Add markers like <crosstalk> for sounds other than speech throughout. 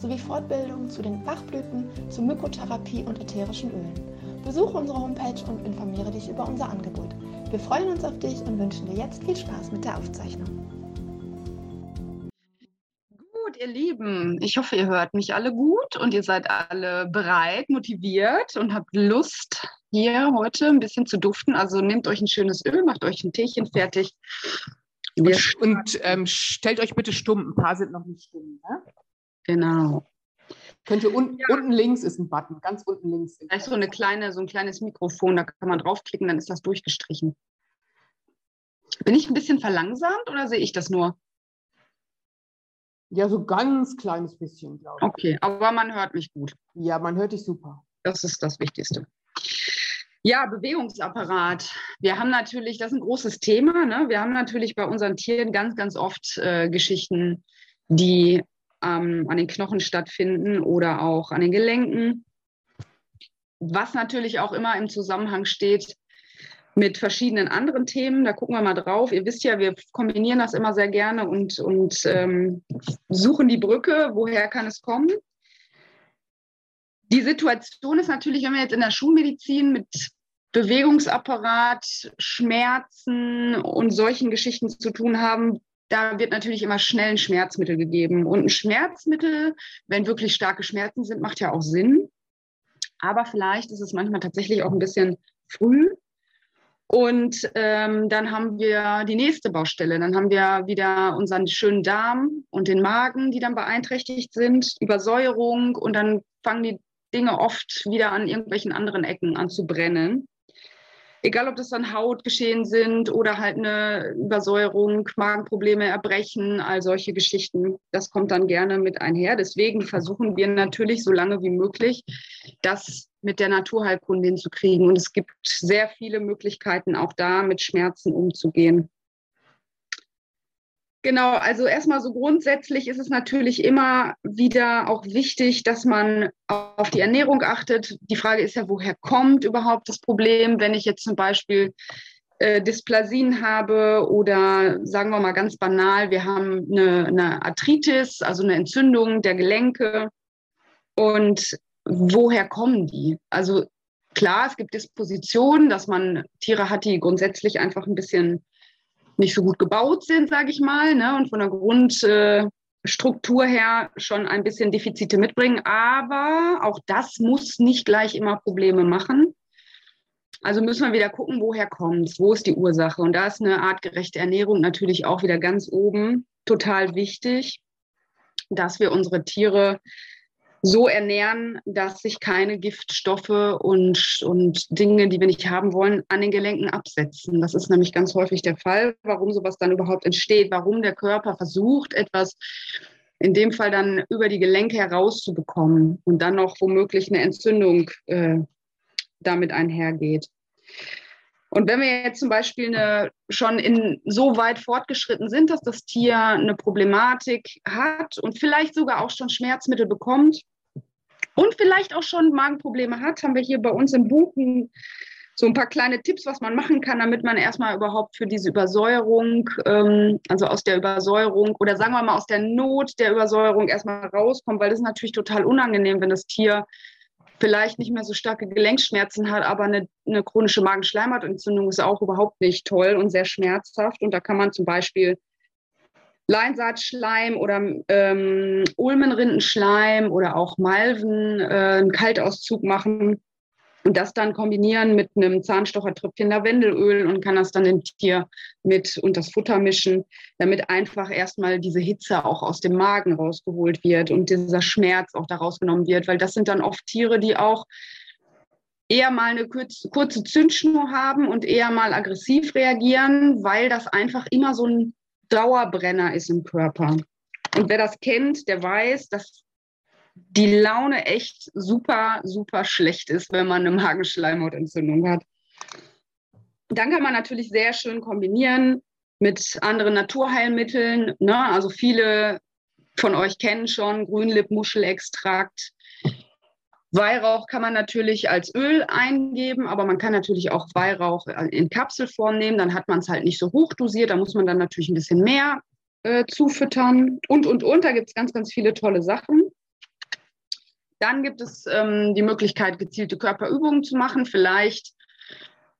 sowie Fortbildungen zu den Bachblüten, zur Mykotherapie und ätherischen Ölen. Besuche unsere Homepage und informiere dich über unser Angebot. Wir freuen uns auf dich und wünschen dir jetzt viel Spaß mit der Aufzeichnung. Gut, ihr Lieben, ich hoffe, ihr hört mich alle gut und ihr seid alle bereit, motiviert und habt Lust, hier heute ein bisschen zu duften. Also nehmt euch ein schönes Öl, macht euch ein Teechen fertig. Und, und ähm, stellt euch bitte stumm. Ein paar sind noch nicht stumm. Ne? Genau. Könnt ihr un ja. unten links ist ein Button, ganz unten links. Da ist so eine kleine, so ein kleines Mikrofon, da kann man draufklicken, dann ist das durchgestrichen. Bin ich ein bisschen verlangsamt oder sehe ich das nur? Ja, so ganz kleines bisschen, glaube ich. Okay, aber man hört mich gut. Ja, man hört dich super. Das ist das Wichtigste. Ja, Bewegungsapparat. Wir haben natürlich, das ist ein großes Thema. Ne? Wir haben natürlich bei unseren Tieren ganz, ganz oft äh, Geschichten, die ähm, an den Knochen stattfinden oder auch an den Gelenken. Was natürlich auch immer im Zusammenhang steht mit verschiedenen anderen Themen. Da gucken wir mal drauf. Ihr wisst ja, wir kombinieren das immer sehr gerne und, und ähm, suchen die Brücke. Woher kann es kommen? Die Situation ist natürlich, wenn wir jetzt in der Schulmedizin mit Bewegungsapparat, Schmerzen und solchen Geschichten zu tun haben, da wird natürlich immer schnell ein Schmerzmittel gegeben. Und ein Schmerzmittel, wenn wirklich starke Schmerzen sind, macht ja auch Sinn. Aber vielleicht ist es manchmal tatsächlich auch ein bisschen früh. Und ähm, dann haben wir die nächste Baustelle. Dann haben wir wieder unseren schönen Darm und den Magen, die dann beeinträchtigt sind, Übersäuerung. Und dann fangen die Dinge oft wieder an irgendwelchen anderen Ecken an zu brennen. Egal, ob das dann Hautgeschehen sind oder halt eine Übersäuerung, Magenprobleme, Erbrechen, all solche Geschichten. Das kommt dann gerne mit einher. Deswegen versuchen wir natürlich so lange wie möglich, das mit der Naturheilkunde hinzukriegen. Und es gibt sehr viele Möglichkeiten, auch da mit Schmerzen umzugehen. Genau, also erstmal so grundsätzlich ist es natürlich immer wieder auch wichtig, dass man auf die Ernährung achtet. Die Frage ist ja, woher kommt überhaupt das Problem, wenn ich jetzt zum Beispiel äh, Dysplasien habe oder sagen wir mal ganz banal, wir haben eine, eine Arthritis, also eine Entzündung der Gelenke. Und woher kommen die? Also klar, es gibt Dispositionen, dass man Tiere hat, die grundsätzlich einfach ein bisschen nicht so gut gebaut sind, sage ich mal, ne, und von der Grundstruktur her schon ein bisschen Defizite mitbringen. Aber auch das muss nicht gleich immer Probleme machen. Also müssen wir wieder gucken, woher kommt es, wo ist die Ursache. Und da ist eine artgerechte Ernährung natürlich auch wieder ganz oben total wichtig, dass wir unsere Tiere so ernähren, dass sich keine Giftstoffe und, und Dinge, die wir nicht haben wollen, an den Gelenken absetzen. Das ist nämlich ganz häufig der Fall, warum sowas dann überhaupt entsteht, warum der Körper versucht, etwas in dem Fall dann über die Gelenke herauszubekommen und dann noch womöglich eine Entzündung äh, damit einhergeht. Und wenn wir jetzt zum Beispiel eine, schon in so weit fortgeschritten sind, dass das Tier eine Problematik hat und vielleicht sogar auch schon Schmerzmittel bekommt und vielleicht auch schon Magenprobleme hat, haben wir hier bei uns im Buch so ein paar kleine Tipps, was man machen kann, damit man erstmal überhaupt für diese Übersäuerung, ähm, also aus der Übersäuerung oder sagen wir mal aus der Not der Übersäuerung erstmal rauskommt, weil das ist natürlich total unangenehm, wenn das Tier vielleicht nicht mehr so starke Gelenkschmerzen hat, aber eine, eine chronische Magenschleimhautentzündung ist auch überhaupt nicht toll und sehr schmerzhaft. Und da kann man zum Beispiel Leinsaatschleim oder ähm, Ulmenrindenschleim oder auch Malven äh, einen Kaltauszug machen und das dann kombinieren mit einem Zahnstochertröpfchen Lavendelöl und kann das dann dem Tier mit und das Futter mischen, damit einfach erstmal diese Hitze auch aus dem Magen rausgeholt wird und dieser Schmerz auch da rausgenommen wird, weil das sind dann oft Tiere, die auch eher mal eine kurze Zündschnur haben und eher mal aggressiv reagieren, weil das einfach immer so ein Dauerbrenner ist im Körper. Und wer das kennt, der weiß, dass die Laune echt super, super schlecht ist, wenn man eine Magenschleimhautentzündung hat. Dann kann man natürlich sehr schön kombinieren mit anderen Naturheilmitteln. Ne? Also viele von euch kennen schon Grünlippmuschelextrakt. Weihrauch kann man natürlich als Öl eingeben, aber man kann natürlich auch Weihrauch in Kapselform nehmen. Dann hat man es halt nicht so hoch dosiert. Da muss man dann natürlich ein bisschen mehr äh, zufüttern und, und, und. Da gibt es ganz, ganz viele tolle Sachen. Dann gibt es ähm, die Möglichkeit, gezielte Körperübungen zu machen. Vielleicht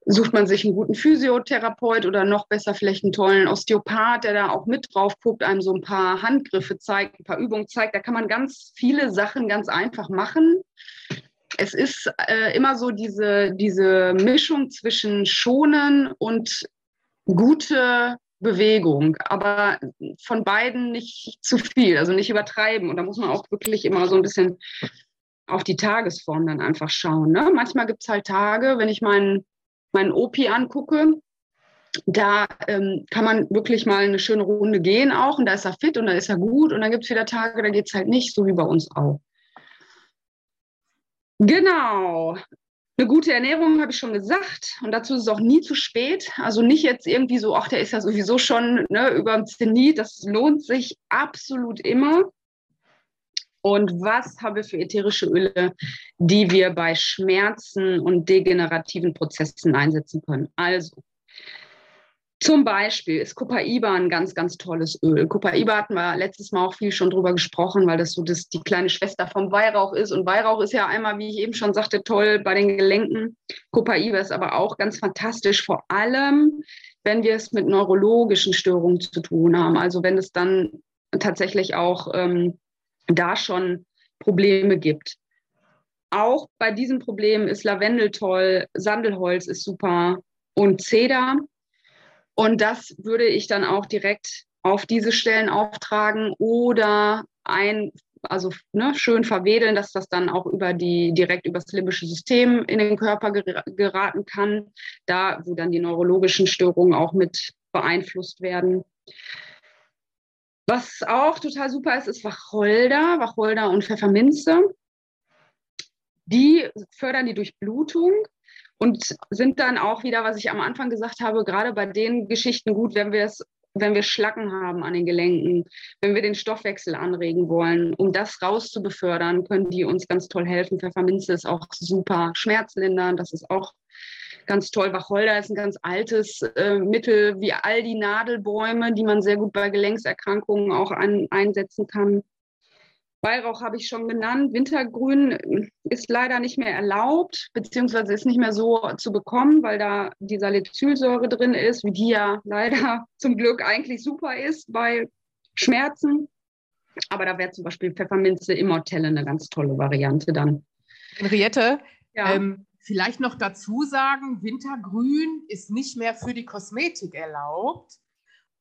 sucht man sich einen guten Physiotherapeut oder noch besser vielleicht einen tollen Osteopath, der da auch mit drauf guckt, einem so ein paar Handgriffe zeigt, ein paar Übungen zeigt. Da kann man ganz viele Sachen ganz einfach machen. Es ist äh, immer so diese, diese Mischung zwischen Schonen und gute Bewegung, aber von beiden nicht zu viel, also nicht übertreiben. Und da muss man auch wirklich immer so ein bisschen auf die Tagesform dann einfach schauen. Ne? Manchmal gibt es halt Tage, wenn ich meinen, meinen OP angucke, da ähm, kann man wirklich mal eine schöne Runde gehen auch und da ist er fit und da ist er gut und dann gibt es wieder Tage, da geht es halt nicht, so wie bei uns auch. Genau. Eine gute Ernährung habe ich schon gesagt und dazu ist es auch nie zu spät. Also nicht jetzt irgendwie so, ach, der ist ja sowieso schon ne, über dem Zenit. Das lohnt sich absolut immer. Und was haben wir für ätherische Öle, die wir bei Schmerzen und degenerativen Prozessen einsetzen können? Also, zum Beispiel ist Copaiba ein ganz, ganz tolles Öl. Copaiba hatten wir letztes Mal auch viel schon drüber gesprochen, weil das so das, die kleine Schwester vom Weihrauch ist. Und Weihrauch ist ja einmal, wie ich eben schon sagte, toll bei den Gelenken. Copaiba ist aber auch ganz fantastisch, vor allem, wenn wir es mit neurologischen Störungen zu tun haben. Also wenn es dann tatsächlich auch ähm, da schon Probleme gibt. Auch bei diesen Problemen ist Lavendel toll, Sandelholz ist super und Zeder. Und das würde ich dann auch direkt auf diese Stellen auftragen oder ein, also ne, schön verwedeln, dass das dann auch über die, direkt über das limbische System in den Körper geraten kann, da wo dann die neurologischen Störungen auch mit beeinflusst werden. Was auch total super ist, ist Wacholder, Wacholder und Pfefferminze. Die fördern die Durchblutung und sind dann auch wieder, was ich am Anfang gesagt habe, gerade bei den Geschichten gut, wenn wir es wenn wir Schlacken haben an den Gelenken, wenn wir den Stoffwechsel anregen wollen, um das rauszubefördern, können die uns ganz toll helfen. Pfefferminze ist auch super schmerzlindernd, das ist auch ganz toll. Wacholder ist ein ganz altes äh, Mittel, wie all die Nadelbäume, die man sehr gut bei Gelenkserkrankungen auch an, einsetzen kann. Weihrauch habe ich schon genannt. Wintergrün ist leider nicht mehr erlaubt, beziehungsweise ist nicht mehr so zu bekommen, weil da die Salicylsäure drin ist, wie die ja leider <laughs> zum Glück eigentlich super ist bei Schmerzen. Aber da wäre zum Beispiel Pfefferminze Immortelle eine ganz tolle Variante dann. Henriette, ja. ähm, Vielleicht noch dazu sagen, Wintergrün ist nicht mehr für die Kosmetik erlaubt.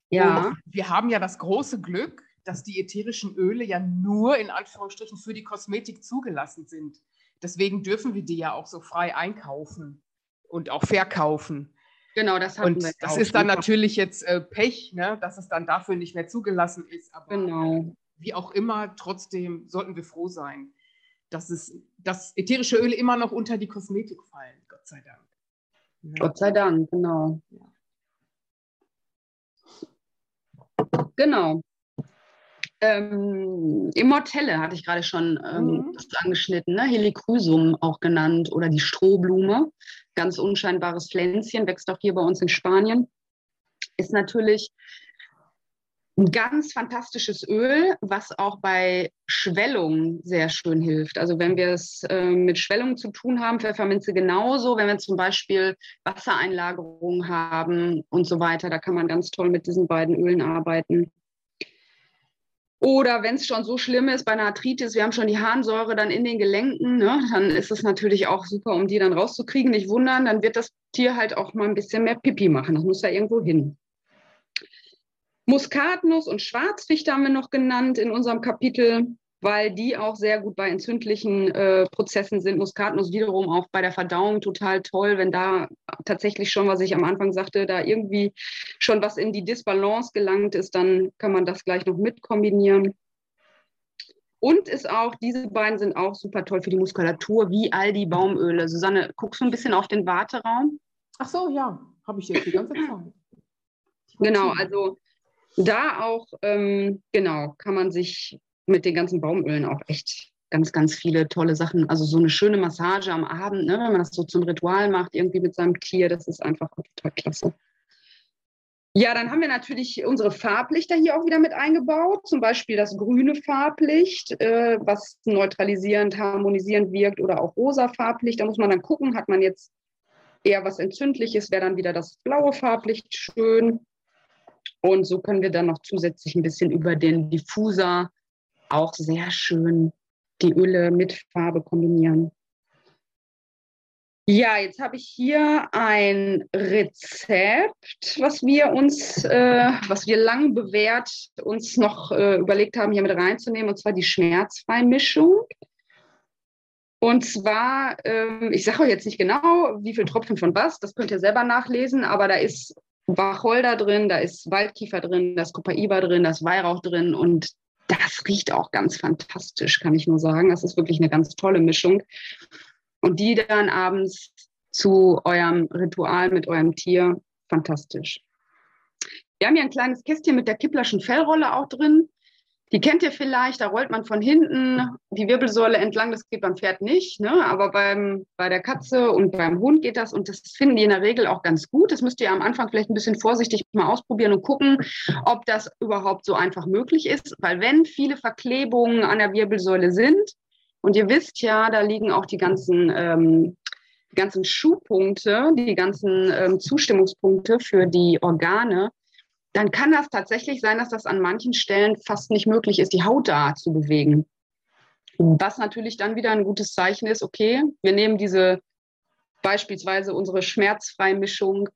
Ja. Und wir haben ja das große Glück, dass die ätherischen Öle ja nur in Anführungsstrichen für die Kosmetik zugelassen sind. Deswegen dürfen wir die ja auch so frei einkaufen und auch verkaufen. Genau, das haben und wir. Das ist dann natürlich jetzt äh, Pech, ne, dass es dann dafür nicht mehr zugelassen ist. Aber genau. wie auch immer, trotzdem sollten wir froh sein, dass, es, dass ätherische Öle immer noch unter die Kosmetik fallen, Gott sei Dank. Ja. Gott sei Dank, genau. Ja. Genau. Ähm, Immortelle hatte ich gerade schon ähm, mhm. angeschnitten, ne? Helichrysum auch genannt oder die Strohblume. Ganz unscheinbares Pflänzchen, wächst auch hier bei uns in Spanien. Ist natürlich ein ganz fantastisches Öl, was auch bei Schwellung sehr schön hilft. Also wenn wir es äh, mit Schwellung zu tun haben, Pfefferminze genauso. Wenn wir zum Beispiel Wassereinlagerungen haben und so weiter, da kann man ganz toll mit diesen beiden Ölen arbeiten. Oder wenn es schon so schlimm ist bei einer Arthritis, wir haben schon die Harnsäure dann in den Gelenken, ne, dann ist es natürlich auch super, um die dann rauszukriegen. Nicht wundern, dann wird das Tier halt auch mal ein bisschen mehr Pipi machen. Das muss ja irgendwo hin. Muskatnuss und Schwarzfichte haben wir noch genannt in unserem Kapitel, weil die auch sehr gut bei entzündlichen äh, Prozessen sind. Muskatnuss wiederum auch bei der Verdauung total toll, wenn da tatsächlich schon, was ich am Anfang sagte, da irgendwie schon was in die Disbalance gelangt ist, dann kann man das gleich noch mit kombinieren. Und ist auch, diese beiden sind auch super toll für die Muskulatur, wie all die Baumöle. Susanne, guckst du ein bisschen auf den Warteraum? Ach so, ja, habe ich jetzt die ganze Zeit. <laughs> Genau, also da auch, ähm, genau, kann man sich mit den ganzen Baumölen auch echt ganz, ganz viele tolle Sachen. Also so eine schöne Massage am Abend, ne, wenn man das so zum Ritual macht, irgendwie mit seinem Tier, das ist einfach total klasse. Ja, dann haben wir natürlich unsere Farblichter hier auch wieder mit eingebaut. Zum Beispiel das grüne Farblicht, äh, was neutralisierend, harmonisierend wirkt oder auch rosa Farblicht. Da muss man dann gucken, hat man jetzt eher was Entzündliches, wäre dann wieder das blaue Farblicht schön. Und so können wir dann noch zusätzlich ein bisschen über den Diffuser auch sehr schön die Öle mit Farbe kombinieren. Ja, jetzt habe ich hier ein Rezept, was wir uns, äh, was wir lang bewährt uns noch äh, überlegt haben, hier mit reinzunehmen, und zwar die Schmerzfreimischung. Und zwar, äh, ich sage euch jetzt nicht genau, wie viele Tropfen von was, das könnt ihr selber nachlesen, aber da ist Wacholder drin, da ist Waldkiefer drin, da ist Copaiba drin, da ist Weihrauch drin und das riecht auch ganz fantastisch, kann ich nur sagen. Das ist wirklich eine ganz tolle Mischung und die dann abends zu eurem Ritual mit eurem Tier, fantastisch. Wir haben hier ein kleines Kästchen mit der Kipplerschen Fellrolle auch drin. Die kennt ihr vielleicht, da rollt man von hinten die Wirbelsäule entlang, das geht beim Pferd nicht, ne? aber beim, bei der Katze und beim Hund geht das und das finden die in der Regel auch ganz gut. Das müsst ihr am Anfang vielleicht ein bisschen vorsichtig mal ausprobieren und gucken, ob das überhaupt so einfach möglich ist, weil wenn viele Verklebungen an der Wirbelsäule sind, und ihr wisst ja, da liegen auch die ganzen, ähm, die ganzen Schuhpunkte, die ganzen ähm, Zustimmungspunkte für die Organe. Dann kann das tatsächlich sein, dass das an manchen Stellen fast nicht möglich ist, die Haut da zu bewegen. Was natürlich dann wieder ein gutes Zeichen ist, okay, wir nehmen diese beispielsweise unsere Schmerzfreimischung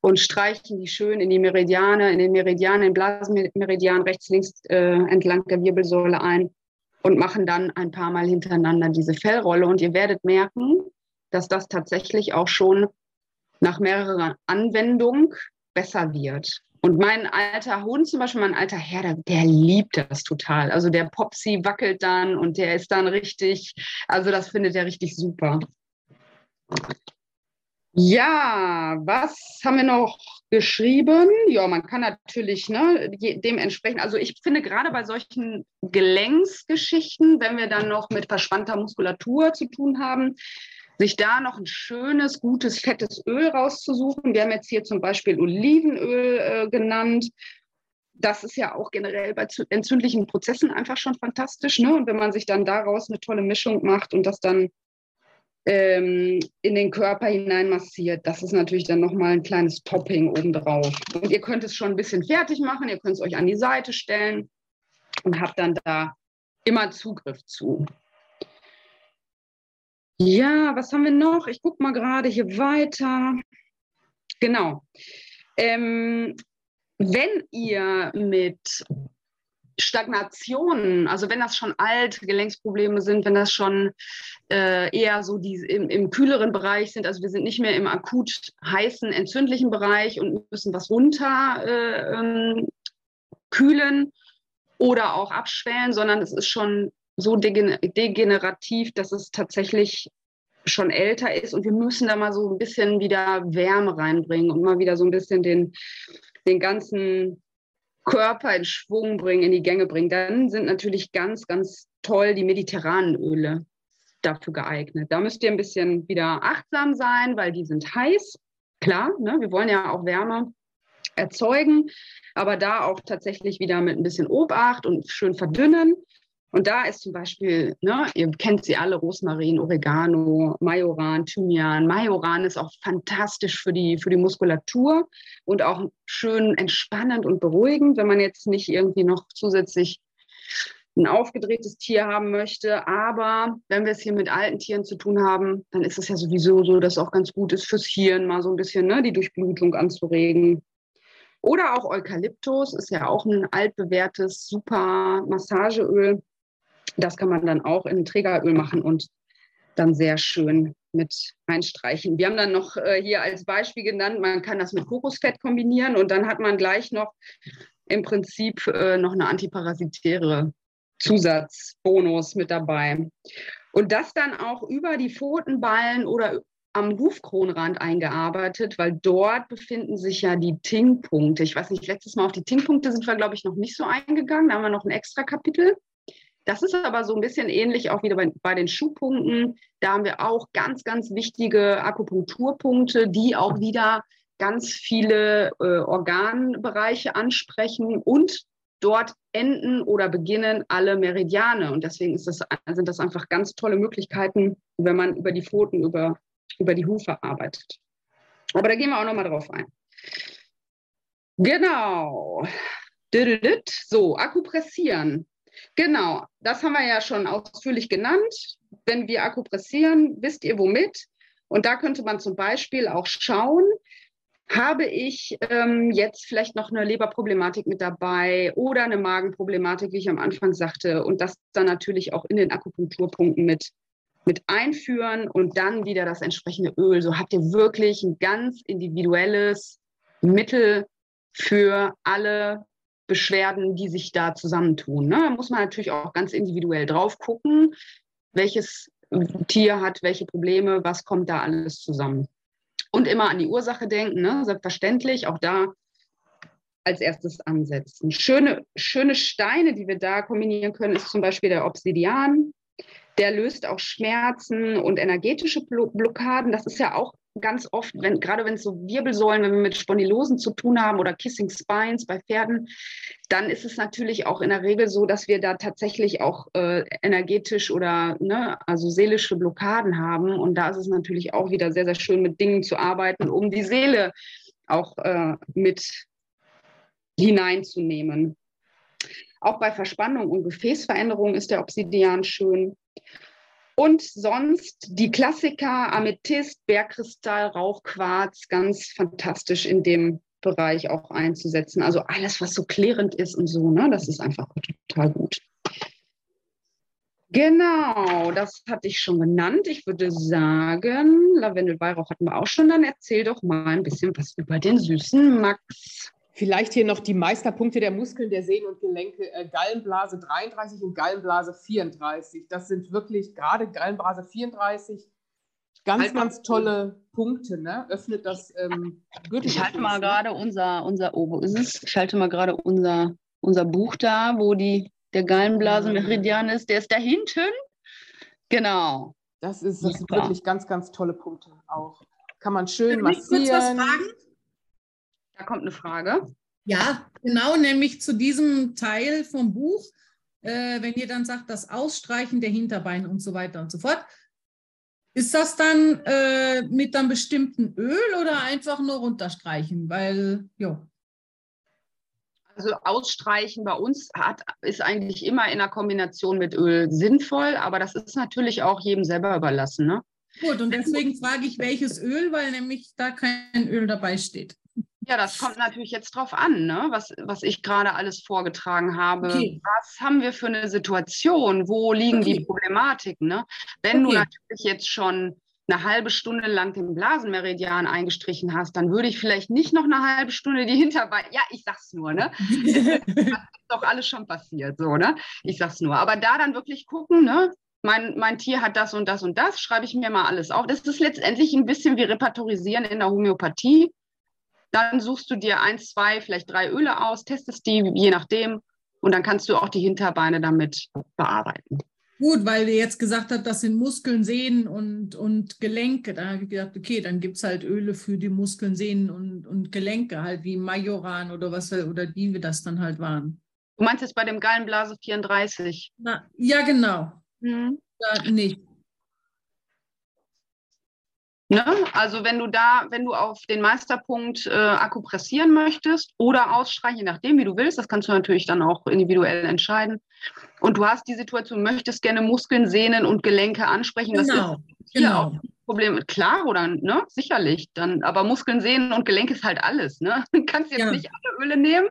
und streichen die schön in die Meridiane, in den Meridian, in den Blasenmeridian rechts, links äh, entlang der Wirbelsäule ein und machen dann ein paar Mal hintereinander diese Fellrolle. Und ihr werdet merken, dass das tatsächlich auch schon nach mehrerer Anwendung besser wird. Und mein alter Hund, zum Beispiel mein alter Herr, der, der, liebt das total. Also der Popsy wackelt dann und der ist dann richtig, also das findet er richtig super. Ja, was haben wir noch geschrieben? Ja, man kann natürlich ne, dementsprechend, also ich finde gerade bei solchen Gelenksgeschichten, wenn wir dann noch mit verspannter Muskulatur zu tun haben, sich da noch ein schönes, gutes, fettes Öl rauszusuchen. Wir haben jetzt hier zum Beispiel Olivenöl äh, genannt. Das ist ja auch generell bei entzündlichen Prozessen einfach schon fantastisch. Ne? Und wenn man sich dann daraus eine tolle Mischung macht und das dann ähm, in den Körper hinein massiert. Das ist natürlich dann nochmal ein kleines Topping obendrauf. Und ihr könnt es schon ein bisschen fertig machen, ihr könnt es euch an die Seite stellen und habt dann da immer Zugriff zu. Ja, was haben wir noch? Ich gucke mal gerade hier weiter. Genau. Ähm, wenn ihr mit Stagnationen, also wenn das schon alte Gelenksprobleme sind, wenn das schon äh, eher so die im, im, kühleren Bereich sind, also wir sind nicht mehr im akut heißen, entzündlichen Bereich und müssen was runter äh, ähm, kühlen oder auch abschwellen, sondern es ist schon so degenerativ, dass es tatsächlich schon älter ist und wir müssen da mal so ein bisschen wieder Wärme reinbringen und mal wieder so ein bisschen den, den ganzen Körper in Schwung bringen, in die Gänge bringen, dann sind natürlich ganz, ganz toll die mediterranen Öle dafür geeignet. Da müsst ihr ein bisschen wieder achtsam sein, weil die sind heiß. Klar, ne? wir wollen ja auch Wärme erzeugen, aber da auch tatsächlich wieder mit ein bisschen Obacht und schön verdünnen. Und da ist zum Beispiel, ne, ihr kennt sie alle, Rosmarin, Oregano, Majoran, Thymian. Majoran ist auch fantastisch für die, für die Muskulatur und auch schön entspannend und beruhigend, wenn man jetzt nicht irgendwie noch zusätzlich ein aufgedrehtes Tier haben möchte. Aber wenn wir es hier mit alten Tieren zu tun haben, dann ist es ja sowieso so, dass es auch ganz gut ist fürs Hirn, mal so ein bisschen ne, die Durchblutung anzuregen. Oder auch Eukalyptus ist ja auch ein altbewährtes, super Massageöl. Das kann man dann auch in Trägeröl machen und dann sehr schön mit einstreichen. Wir haben dann noch äh, hier als Beispiel genannt, man kann das mit Kokosfett kombinieren und dann hat man gleich noch im Prinzip äh, noch eine antiparasitäre Zusatzbonus mit dabei. Und das dann auch über die Pfotenballen oder am Hufkronrand eingearbeitet, weil dort befinden sich ja die Ting-Punkte. Ich weiß nicht, letztes Mal auf die Ting-Punkte sind wir, glaube ich, noch nicht so eingegangen. Da haben wir noch ein extra Kapitel. Das ist aber so ein bisschen ähnlich auch wieder bei, bei den Schuhpunkten. Da haben wir auch ganz, ganz wichtige Akupunkturpunkte, die auch wieder ganz viele äh, Organbereiche ansprechen und dort enden oder beginnen alle Meridiane. Und deswegen das, sind das einfach ganz tolle Möglichkeiten, wenn man über die Pfoten, über, über die Hufe arbeitet. Aber da gehen wir auch nochmal drauf ein. Genau. So, Akupressieren. Genau, das haben wir ja schon ausführlich genannt. Wenn wir akupressieren, wisst ihr womit? Und da könnte man zum Beispiel auch schauen, habe ich ähm, jetzt vielleicht noch eine Leberproblematik mit dabei oder eine Magenproblematik, wie ich am Anfang sagte, und das dann natürlich auch in den Akupunkturpunkten mit, mit einführen und dann wieder das entsprechende Öl. So habt ihr wirklich ein ganz individuelles Mittel für alle Beschwerden, die sich da zusammentun. Ne? Da muss man natürlich auch ganz individuell drauf gucken, welches Tier hat welche Probleme, was kommt da alles zusammen. Und immer an die Ursache denken, ne? selbstverständlich, auch da als erstes ansetzen. Schöne, schöne Steine, die wir da kombinieren können, ist zum Beispiel der Obsidian. Der löst auch Schmerzen und energetische Blockaden. Das ist ja auch ganz oft, wenn, gerade wenn es so Wirbelsäulen, wenn wir mit Spondylosen zu tun haben oder Kissing Spines bei Pferden, dann ist es natürlich auch in der Regel so, dass wir da tatsächlich auch äh, energetisch oder ne, also seelische Blockaden haben. Und da ist es natürlich auch wieder sehr, sehr schön, mit Dingen zu arbeiten, um die Seele auch äh, mit hineinzunehmen. Auch bei Verspannung und Gefäßveränderung ist der Obsidian schön. Und sonst die Klassiker Amethyst, Bergkristall, Rauchquarz, ganz fantastisch in dem Bereich auch einzusetzen. Also alles, was so klärend ist und so, ne, das ist einfach total gut. Genau, das hatte ich schon genannt. Ich würde sagen, Lavendel Weihrauch hatten wir auch schon. Dann erzähl doch mal ein bisschen was über den süßen Max. Vielleicht hier noch die Meisterpunkte der Muskeln, der Sehnen und Gelenke. Äh, Gallenblase 33 und Gallenblase 34. Das sind wirklich gerade Gallenblase 34 ganz, halt ganz tolle Punkte. Ne? Öffnet das ähm, Ich halte mal gerade unser, unser, oh, wo ist es? Ich halte mal gerade unser, unser Buch da, wo die, der Gallenblasenmeridian ist. Der ist da hinten. Genau. Das, ist, das sind wirklich ganz, ganz tolle Punkte auch. Kann man schön massieren. Ich kurz was fragen? Da kommt eine Frage. Ja, genau, nämlich zu diesem Teil vom Buch, äh, wenn ihr dann sagt, das Ausstreichen der Hinterbeine und so weiter und so fort. Ist das dann äh, mit einem bestimmten Öl oder einfach nur runterstreichen? Weil, ja. Also ausstreichen bei uns hat, ist eigentlich immer in der Kombination mit Öl sinnvoll, aber das ist natürlich auch jedem selber überlassen. Ne? Gut, und deswegen frage ich, welches Öl, weil nämlich da kein Öl dabei steht. Ja, das kommt natürlich jetzt drauf an, ne? was, was ich gerade alles vorgetragen habe. Okay. Was haben wir für eine Situation? Wo liegen okay. die Problematiken? Ne? Wenn okay. du natürlich jetzt schon eine halbe Stunde lang den Blasenmeridian eingestrichen hast, dann würde ich vielleicht nicht noch eine halbe Stunde die Hinterbeine. Ja, ich sag's nur, ne? <laughs> das ist doch alles schon passiert, so, ne? Ich sag's nur. Aber da dann wirklich gucken, ne? Mein, mein Tier hat das und das und das, schreibe ich mir mal alles auf. Das ist letztendlich ein bisschen wie Repertorisieren in der Homöopathie. Dann suchst du dir eins, zwei, vielleicht drei Öle aus, testest die, je nachdem, und dann kannst du auch die Hinterbeine damit bearbeiten. Gut, weil ihr jetzt gesagt habt, das sind Muskeln, Sehnen und, und Gelenke. Da habe ich gedacht, okay, dann gibt es halt Öle für die Muskeln, Sehnen und, und Gelenke, halt wie Majoran oder was oder die wir das dann halt waren. Du meinst jetzt bei dem Gallenblase 34? Na, ja, genau. Mhm. Da nicht. Ne? Also wenn du da, wenn du auf den Meisterpunkt äh, akupressieren möchtest oder ausstreichen, je nachdem, wie du willst, das kannst du natürlich dann auch individuell entscheiden. Und du hast die Situation, möchtest gerne Muskeln, Sehnen und Gelenke ansprechen. Genau. Das ist hier genau. auch ein Problem. Klar, oder ne? Sicherlich. Dann, aber Muskeln, Sehnen und Gelenke ist halt alles. Ne? <laughs> Du kannst jetzt ja. nicht alle Öle nehmen.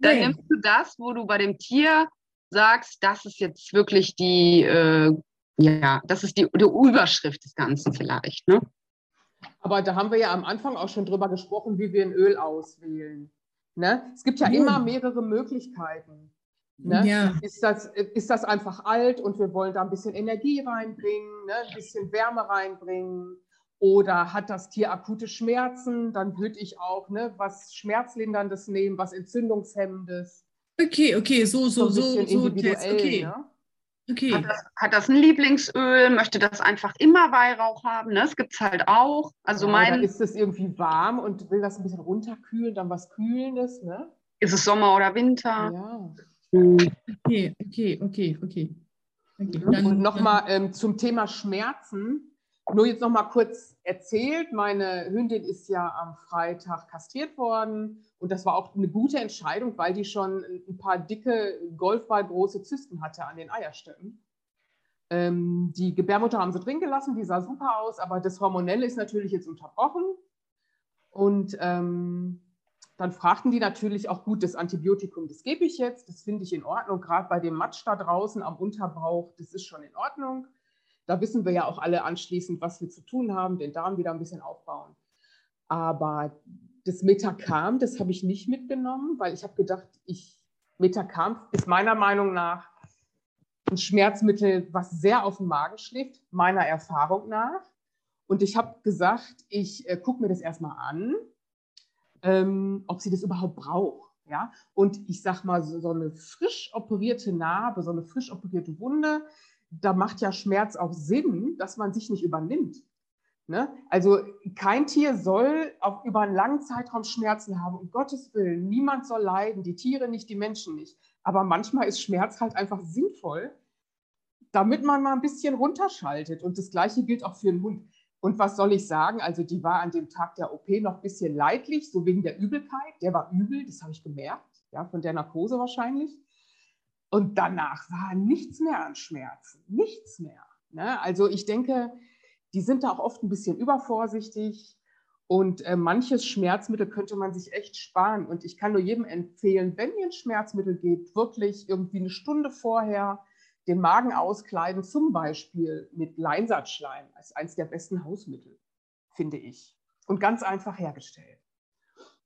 Dann nee. nimmst du das, wo du bei dem Tier sagst, das ist jetzt wirklich die, äh, ja, das ist die, die Überschrift des Ganzen vielleicht. Ne? Aber da haben wir ja am Anfang auch schon drüber gesprochen, wie wir ein Öl auswählen. Ne? Es gibt ja mhm. immer mehrere Möglichkeiten. Ne? Ja. Ist, das, ist das einfach alt und wir wollen da ein bisschen Energie reinbringen, ne? ein bisschen Wärme reinbringen? Oder hat das Tier akute Schmerzen? Dann würde ich auch ne, was Schmerzlinderndes nehmen, was Entzündungshemmendes. Okay, okay, so, so, so, so, so okay. Ne? Okay. Hat das, hat, das, ein Lieblingsöl? Möchte das einfach immer Weihrauch haben? Ne? Das gibt es halt auch. Also ja, mein, ist es irgendwie warm und will das ein bisschen runterkühlen, dann was Kühlendes, ne? Ist es Sommer oder Winter? Ja. Okay, okay, okay, okay. okay. Dann, und nochmal ähm, zum Thema Schmerzen. Nur jetzt noch mal kurz erzählt, meine Hündin ist ja am Freitag kastriert worden und das war auch eine gute Entscheidung, weil die schon ein paar dicke, golfballgroße Zysten hatte an den Eierstöcken. Ähm, die Gebärmutter haben sie drin gelassen, die sah super aus, aber das Hormonelle ist natürlich jetzt unterbrochen. Und ähm, dann fragten die natürlich auch, gut, das Antibiotikum, das gebe ich jetzt, das finde ich in Ordnung, gerade bei dem Matsch da draußen am Unterbauch, das ist schon in Ordnung. Da wissen wir ja auch alle anschließend, was wir zu tun haben, den Darm wieder ein bisschen aufbauen. Aber das Metacam, das habe ich nicht mitgenommen, weil ich habe gedacht, ich, Metacam ist meiner Meinung nach ein Schmerzmittel, was sehr auf den Magen schlägt, meiner Erfahrung nach. Und ich habe gesagt, ich äh, gucke mir das erstmal an, ähm, ob sie das überhaupt braucht. Ja? Und ich sage mal, so, so eine frisch operierte Narbe, so eine frisch operierte Wunde, da macht ja Schmerz auch Sinn, dass man sich nicht übernimmt. Ne? Also kein Tier soll auf, über einen langen Zeitraum Schmerzen haben, um Gottes Willen. Niemand soll leiden, die Tiere nicht, die Menschen nicht. Aber manchmal ist Schmerz halt einfach sinnvoll, damit man mal ein bisschen runterschaltet. Und das Gleiche gilt auch für den Hund. Und was soll ich sagen? Also die war an dem Tag der OP noch ein bisschen leidlich, so wegen der Übelkeit. Der war übel, das habe ich gemerkt, ja, von der Narkose wahrscheinlich. Und danach war nichts mehr an Schmerzen, nichts mehr. Ne? Also ich denke, die sind da auch oft ein bisschen übervorsichtig und äh, manches Schmerzmittel könnte man sich echt sparen. Und ich kann nur jedem empfehlen, wenn ihr ein Schmerzmittel gebt, wirklich irgendwie eine Stunde vorher den Magen auskleiden, zum Beispiel mit Leinsatzschleim, als eines der besten Hausmittel, finde ich. Und ganz einfach hergestellt.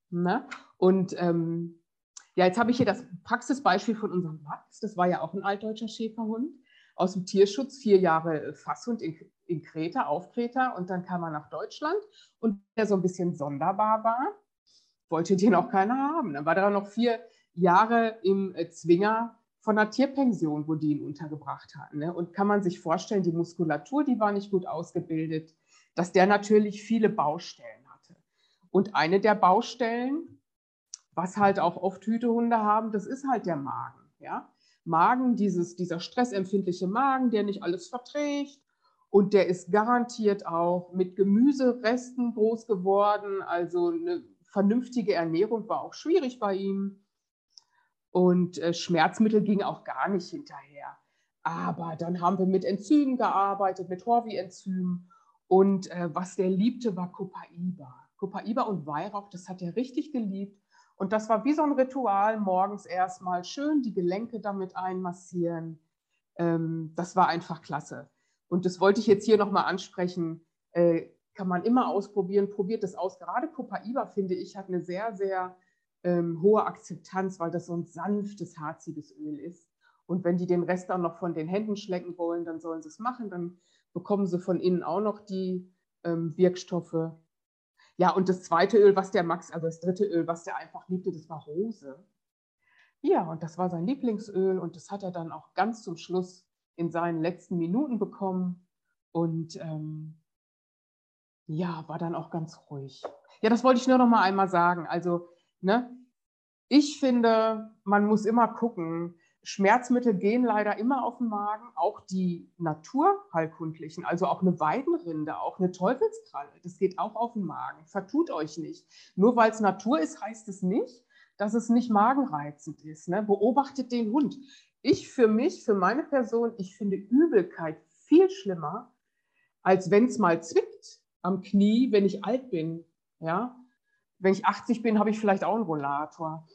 Ne? Und ähm, ja, jetzt habe ich hier das Praxisbeispiel von unserem Max. Das war ja auch ein altdeutscher Schäferhund aus dem Tierschutz, vier Jahre Fasshund in, in Kreta, auf Kreta. Und dann kam er nach Deutschland und der so ein bisschen sonderbar war, wollte den auch keiner haben. Dann war er noch vier Jahre im äh, Zwinger von einer Tierpension, wo die ihn untergebracht hatten. Ne? Und kann man sich vorstellen, die Muskulatur, die war nicht gut ausgebildet, dass der natürlich viele Baustellen hatte. Und eine der Baustellen was halt auch oft Hütehunde haben, das ist halt der Magen. Ja? Magen, dieses, dieser stressempfindliche Magen, der nicht alles verträgt. Und der ist garantiert auch mit Gemüseresten groß geworden. Also eine vernünftige Ernährung war auch schwierig bei ihm. Und äh, Schmerzmittel ging auch gar nicht hinterher. Aber dann haben wir mit Enzymen gearbeitet, mit Horvi-Enzymen. Und äh, was der liebte, war Copaiba. Copaiba und Weihrauch, das hat er richtig geliebt. Und das war wie so ein Ritual, morgens erstmal schön die Gelenke damit einmassieren. Ähm, das war einfach klasse. Und das wollte ich jetzt hier nochmal ansprechen. Äh, kann man immer ausprobieren, probiert es aus. Gerade Copaiba, finde ich, hat eine sehr, sehr ähm, hohe Akzeptanz, weil das so ein sanftes, harziges Öl ist. Und wenn die den Rest dann noch von den Händen schlecken wollen, dann sollen sie es machen. Dann bekommen sie von innen auch noch die ähm, Wirkstoffe. Ja, und das zweite Öl, was der Max, also das dritte Öl, was der einfach liebte, das war Rose. Ja, und das war sein Lieblingsöl und das hat er dann auch ganz zum Schluss in seinen letzten Minuten bekommen und ähm, ja, war dann auch ganz ruhig. Ja, das wollte ich nur noch mal einmal sagen. Also, ne, ich finde, man muss immer gucken, Schmerzmittel gehen leider immer auf den Magen, auch die naturheilkundlichen, also auch eine Weidenrinde, auch eine Teufelskralle, das geht auch auf den Magen. Vertut euch nicht. Nur weil es Natur ist, heißt es nicht, dass es nicht magenreizend ist. Ne? Beobachtet den Hund. Ich für mich, für meine Person, ich finde Übelkeit viel schlimmer, als wenn es mal zwickt am Knie, wenn ich alt bin. Ja? Wenn ich 80 bin, habe ich vielleicht auch einen Rollator.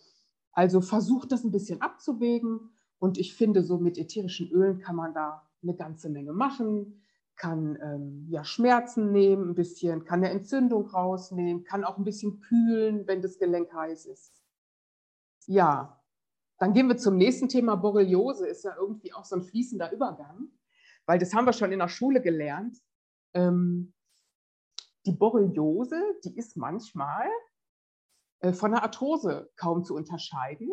Also versucht das ein bisschen abzuwägen und ich finde, so mit ätherischen Ölen kann man da eine ganze Menge machen, kann ähm, ja, Schmerzen nehmen, ein bisschen, kann eine Entzündung rausnehmen, kann auch ein bisschen kühlen, wenn das Gelenk heiß ist. Ja, dann gehen wir zum nächsten Thema. Borreliose ist ja irgendwie auch so ein fließender Übergang, weil das haben wir schon in der Schule gelernt. Ähm, die Borreliose, die ist manchmal äh, von der Arthrose kaum zu unterscheiden,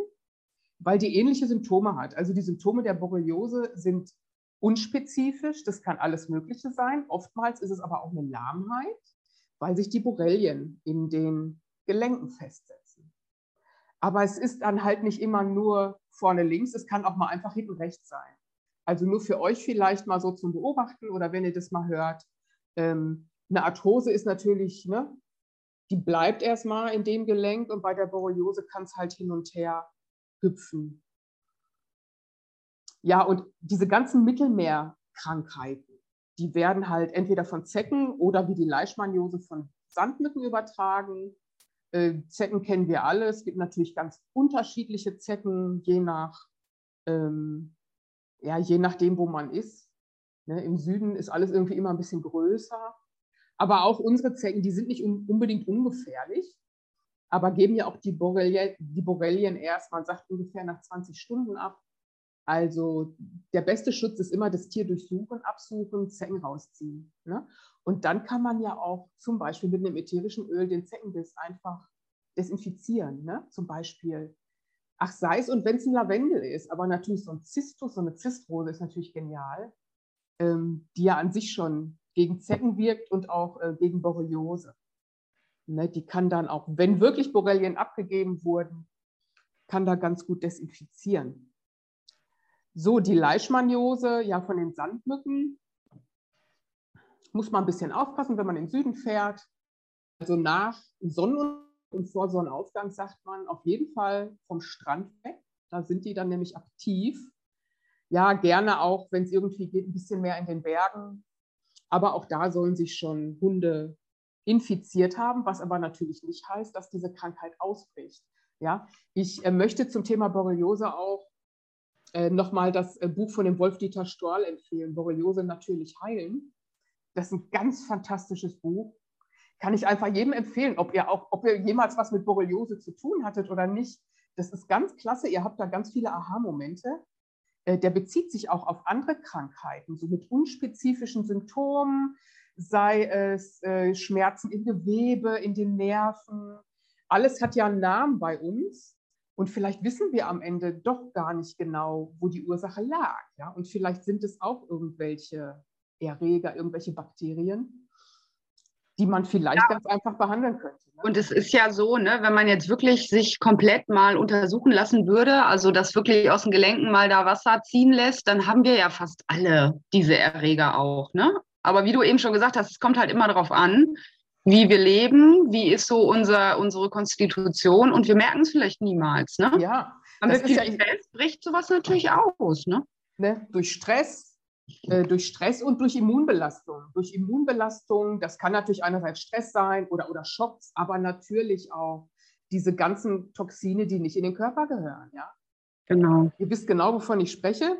weil die ähnliche Symptome hat. Also die Symptome der Borreliose sind unspezifisch, das kann alles Mögliche sein. Oftmals ist es aber auch eine Lahmheit, weil sich die Borrelien in den Gelenken festsetzen. Aber es ist dann halt nicht immer nur vorne links, es kann auch mal einfach hinten rechts sein. Also nur für euch vielleicht mal so zum Beobachten oder wenn ihr das mal hört. Ähm, eine Arthrose ist natürlich, ne, die bleibt erstmal in dem Gelenk und bei der Borreliose kann es halt hin und her hüpfen. Ja, und diese ganzen Mittelmeerkrankheiten, die werden halt entweder von Zecken oder wie die Leishmaniose von Sandmücken übertragen. Äh, Zecken kennen wir alle. Es gibt natürlich ganz unterschiedliche Zecken, je nach, ähm, ja, je nachdem, wo man ist. Ne, Im Süden ist alles irgendwie immer ein bisschen größer. Aber auch unsere Zecken, die sind nicht unbedingt ungefährlich, aber geben ja auch die Borrelien, die Borrelien erst, man sagt ungefähr nach 20 Stunden ab. Also der beste Schutz ist immer das Tier durchsuchen, absuchen, Zecken rausziehen. Ne? Und dann kann man ja auch zum Beispiel mit einem ätherischen Öl den Zeckenbiss einfach desinfizieren. Ne? Zum Beispiel, ach sei es, und wenn es ein Lavendel ist, aber natürlich so ein Zistus, so eine Zistrose ist natürlich genial, ähm, die ja an sich schon gegen Zecken wirkt und auch äh, gegen Borreliose. Ne, die kann dann auch, wenn wirklich Borrelien abgegeben wurden, kann da ganz gut desinfizieren. So, die Leishmaniose, ja, von den Sandmücken, muss man ein bisschen aufpassen, wenn man in den Süden fährt. Also nach Sonnenuntergang und vor Sonnenaufgang sagt man auf jeden Fall vom Strand weg. Da sind die dann nämlich aktiv. Ja, gerne auch, wenn es irgendwie geht, ein bisschen mehr in den Bergen. Aber auch da sollen sich schon Hunde infiziert haben, was aber natürlich nicht heißt, dass diese Krankheit ausbricht. Ja, ich äh, möchte zum Thema Borreliose auch äh, nochmal das äh, Buch von dem Wolf-Dieter Storl empfehlen, Borreliose natürlich heilen. Das ist ein ganz fantastisches Buch. Kann ich einfach jedem empfehlen, ob ihr auch, ob ihr jemals was mit Borreliose zu tun hattet oder nicht. Das ist ganz klasse. Ihr habt da ganz viele Aha-Momente. Äh, der bezieht sich auch auf andere Krankheiten, so mit unspezifischen Symptomen, sei es äh, Schmerzen im Gewebe, in den Nerven. Alles hat ja einen Namen bei uns. Und vielleicht wissen wir am Ende doch gar nicht genau, wo die Ursache lag. Ja? Und vielleicht sind es auch irgendwelche Erreger, irgendwelche Bakterien, die man vielleicht ja. ganz einfach behandeln könnte. Ne? Und es ist ja so, ne, wenn man jetzt wirklich sich komplett mal untersuchen lassen würde, also das wirklich aus den Gelenken mal da Wasser ziehen lässt, dann haben wir ja fast alle diese Erreger auch. Ne? Aber wie du eben schon gesagt hast, es kommt halt immer darauf an, wie wir leben, wie ist so unser, unsere Konstitution und wir merken es vielleicht niemals. Ne? Ja. Dann das ist ja, Stress bricht sowas natürlich aus. Ne? Ne? Durch Stress, äh, durch Stress und durch Immunbelastung. Durch Immunbelastung, das kann natürlich einerseits Stress sein oder, oder Schocks, aber natürlich auch diese ganzen Toxine, die nicht in den Körper gehören. Ja? Genau. Ihr wisst genau, wovon ich spreche.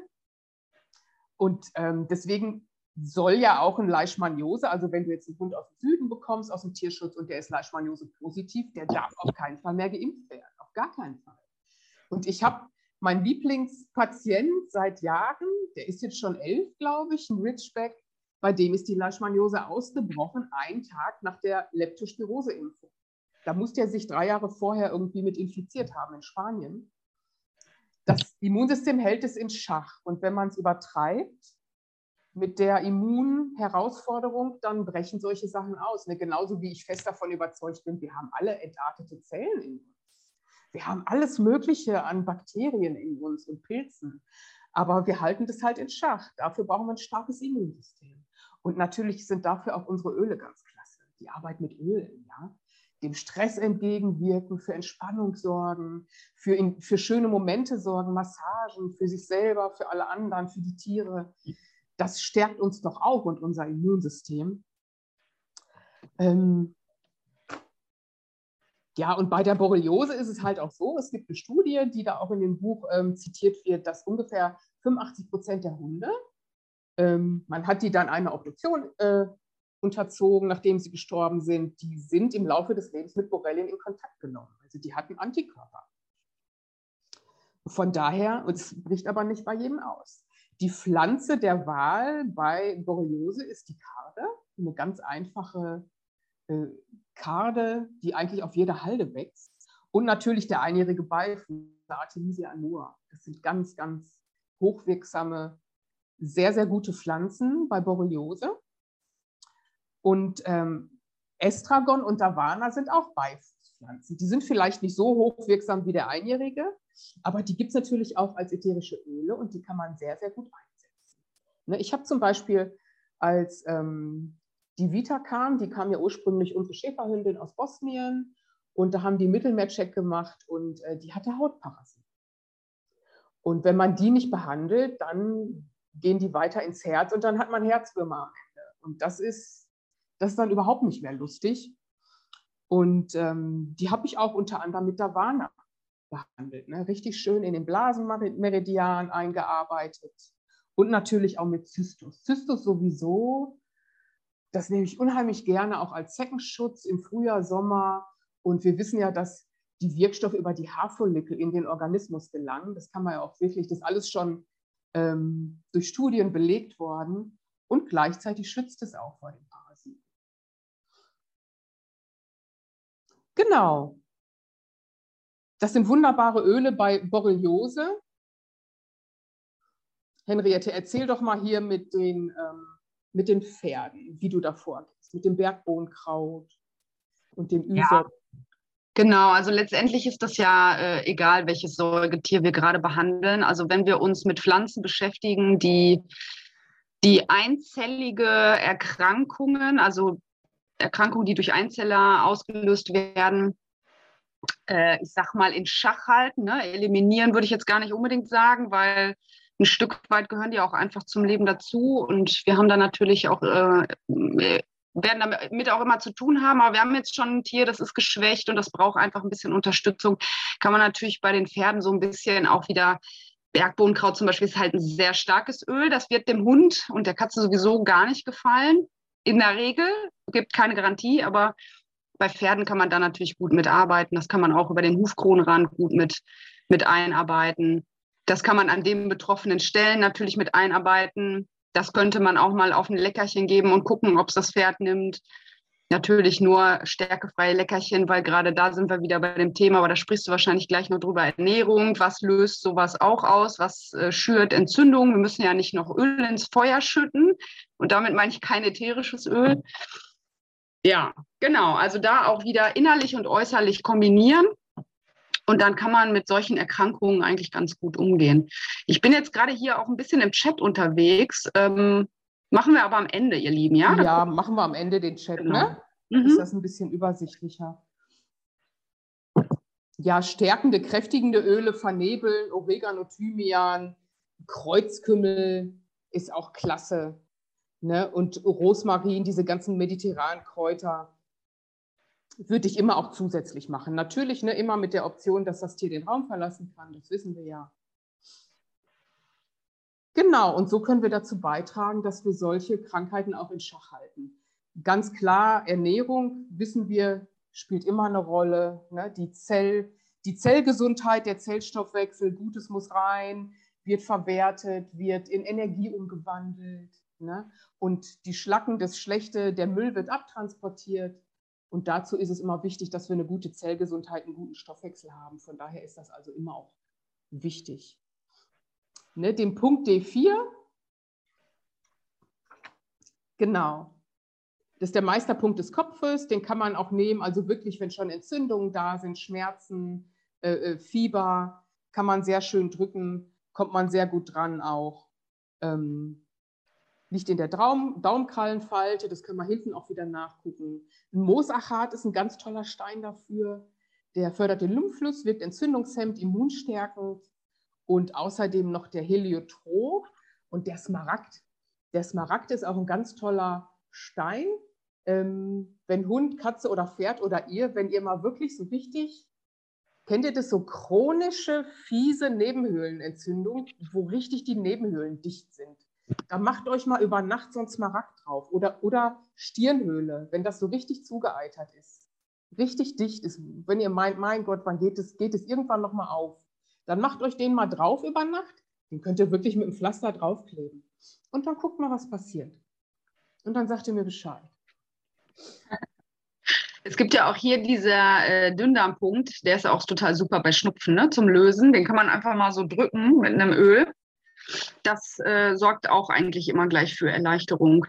Und ähm, deswegen soll ja auch ein Leishmaniose, also wenn du jetzt einen Hund aus dem Süden bekommst, aus dem Tierschutz und der ist Leishmaniose positiv, der darf auf keinen Fall mehr geimpft werden, auf gar keinen Fall. Und ich habe meinen Lieblingspatient seit Jahren, der ist jetzt schon elf, glaube ich, ein Ridgeback, bei dem ist die Leishmaniose ausgebrochen, einen Tag nach der Leptospirose-Impfung. Da muss der sich drei Jahre vorher irgendwie mit infiziert haben in Spanien. Das Immunsystem hält es in Schach. Und wenn man es übertreibt, mit der Immunherausforderung, dann brechen solche Sachen aus. Ne? Genauso wie ich fest davon überzeugt bin, wir haben alle entartete Zellen in uns. Wir haben alles Mögliche an Bakterien in uns und Pilzen. Aber wir halten das halt in Schach. Dafür brauchen wir ein starkes Immunsystem. Und natürlich sind dafür auch unsere Öle ganz klasse. Die Arbeit mit Ölen, ja. Dem Stress entgegenwirken, für Entspannung sorgen, für, in, für schöne Momente sorgen, Massagen für sich selber, für alle anderen, für die Tiere das stärkt uns doch auch und unser Immunsystem. Ähm, ja, und bei der Borreliose ist es halt auch so, es gibt eine Studie, die da auch in dem Buch ähm, zitiert wird, dass ungefähr 85 Prozent der Hunde, ähm, man hat die dann einer Obduktion äh, unterzogen, nachdem sie gestorben sind, die sind im Laufe des Lebens mit Borrelien in Kontakt genommen. Also die hatten Antikörper. von daher, es bricht aber nicht bei jedem aus. Die Pflanze der Wahl bei Borreliose ist die Karde, eine ganz einfache äh, Karde, die eigentlich auf jeder Halde wächst. Und natürlich der einjährige Beifuß, Artemisia annua. Das sind ganz, ganz hochwirksame, sehr, sehr gute Pflanzen bei Borreliose. Und ähm, Estragon und Davana sind auch Beifußpflanzen. Die sind vielleicht nicht so hochwirksam wie der einjährige, aber die gibt es natürlich auch als ätherische Öle und die kann man sehr, sehr gut einsetzen. Ne, ich habe zum Beispiel, als ähm, die Vita kam, die kam ja ursprünglich unsere Schäferhündin aus Bosnien und da haben die Mittelmeercheck gemacht und äh, die hatte Hautparasiten. Und wenn man die nicht behandelt, dann gehen die weiter ins Herz und dann hat man Herzwürmer am Ende. Und das ist, das ist dann überhaupt nicht mehr lustig. Und ähm, die habe ich auch unter anderem mit Davana behandelt. Ne? Richtig schön in den Blasenmeridian eingearbeitet. Und natürlich auch mit Zystus. Zystus sowieso, das nehme ich unheimlich gerne auch als Zeckenschutz im Frühjahr, Sommer. Und wir wissen ja, dass die Wirkstoffe über die Haarfollikel in den Organismus gelangen. Das kann man ja auch wirklich, das ist alles schon ähm, durch Studien belegt worden. Und gleichzeitig schützt es auch vor den Genau. Das sind wunderbare Öle bei Borreliose. Henriette, erzähl doch mal hier mit den, ähm, mit den Pferden, wie du da vorgehst, mit dem Bergbohnenkraut und dem Üsop. Ja. Genau, also letztendlich ist das ja äh, egal, welches Säugetier wir gerade behandeln. Also wenn wir uns mit Pflanzen beschäftigen, die, die einzellige Erkrankungen, also Erkrankungen, die durch Einzeller ausgelöst werden, äh, ich sag mal, in Schach halten. Ne? Eliminieren würde ich jetzt gar nicht unbedingt sagen, weil ein Stück weit gehören die auch einfach zum Leben dazu. Und wir haben da natürlich auch, äh, werden damit auch immer zu tun haben. Aber wir haben jetzt schon ein Tier, das ist geschwächt und das braucht einfach ein bisschen Unterstützung. Kann man natürlich bei den Pferden so ein bisschen auch wieder Bergbohnenkraut zum Beispiel ist halt ein sehr starkes Öl. Das wird dem Hund und der Katze sowieso gar nicht gefallen. In der Regel gibt keine Garantie, aber bei Pferden kann man da natürlich gut mitarbeiten. Das kann man auch über den Hufkronenrand gut mit, mit einarbeiten. Das kann man an den betroffenen Stellen natürlich mit einarbeiten. Das könnte man auch mal auf ein Leckerchen geben und gucken, ob es das Pferd nimmt. Natürlich nur stärkefreie Leckerchen, weil gerade da sind wir wieder bei dem Thema, aber da sprichst du wahrscheinlich gleich noch drüber. Ernährung, was löst sowas auch aus? Was äh, schürt Entzündungen? Wir müssen ja nicht noch Öl ins Feuer schütten. Und damit meine ich kein ätherisches Öl. Ja, genau. Also da auch wieder innerlich und äußerlich kombinieren. Und dann kann man mit solchen Erkrankungen eigentlich ganz gut umgehen. Ich bin jetzt gerade hier auch ein bisschen im Chat unterwegs. Ähm, machen wir aber am Ende, ihr Lieben, ja? Ja, machen wir am Ende den Chat, genau. ne? Mhm. Ist das ein bisschen übersichtlicher. Ja, stärkende, kräftigende Öle vernebeln, Oregano, Thymian, Kreuzkümmel ist auch klasse. Ne? Und Rosmarin, diese ganzen mediterranen Kräuter, würde ich immer auch zusätzlich machen. Natürlich ne, immer mit der Option, dass das Tier den Raum verlassen kann, das wissen wir ja. Genau, und so können wir dazu beitragen, dass wir solche Krankheiten auch in Schach halten. Ganz klar, Ernährung, wissen wir, spielt immer eine Rolle. Ne? Die, Zell, die Zellgesundheit, der Zellstoffwechsel, Gutes muss rein, wird verwertet, wird in Energie umgewandelt. Ne? Und die Schlacken, das Schlechte, der Müll wird abtransportiert. Und dazu ist es immer wichtig, dass wir eine gute Zellgesundheit, einen guten Stoffwechsel haben. Von daher ist das also immer auch wichtig. Ne, den Punkt D4, genau, das ist der Meisterpunkt des Kopfes, den kann man auch nehmen, also wirklich, wenn schon Entzündungen da sind, Schmerzen, äh, äh Fieber, kann man sehr schön drücken, kommt man sehr gut dran auch. Ähm, liegt in der Daum Daumenkrallenfalte, das können wir hinten auch wieder nachgucken. Ein Moosachat ist ein ganz toller Stein dafür. Der fördert den Lymphfluss, wirkt entzündungshemmend, immunstärkend und außerdem noch der Heliotrop und der Smaragd. Der Smaragd ist auch ein ganz toller Stein. Ähm, wenn Hund, Katze oder Pferd oder ihr, wenn ihr mal wirklich so wichtig, kennt ihr das so chronische, fiese Nebenhöhlenentzündung, wo richtig die Nebenhöhlen dicht sind? Da macht euch mal über Nacht so ein Smaragd drauf oder, oder Stirnhöhle, wenn das so richtig zugeeitert ist. Richtig dicht ist. Wenn ihr meint, mein Gott, wann geht es, geht es irgendwann nochmal auf? Dann macht euch den mal drauf über Nacht. Den könnt ihr wirklich mit dem Pflaster draufkleben. Und dann guckt mal, was passiert. Und dann sagt ihr mir Bescheid. Es gibt ja auch hier dieser äh, Dünndarmpunkt, der ist auch total super bei Schnupfen ne, zum Lösen. Den kann man einfach mal so drücken mit einem Öl. Das äh, sorgt auch eigentlich immer gleich für Erleichterung.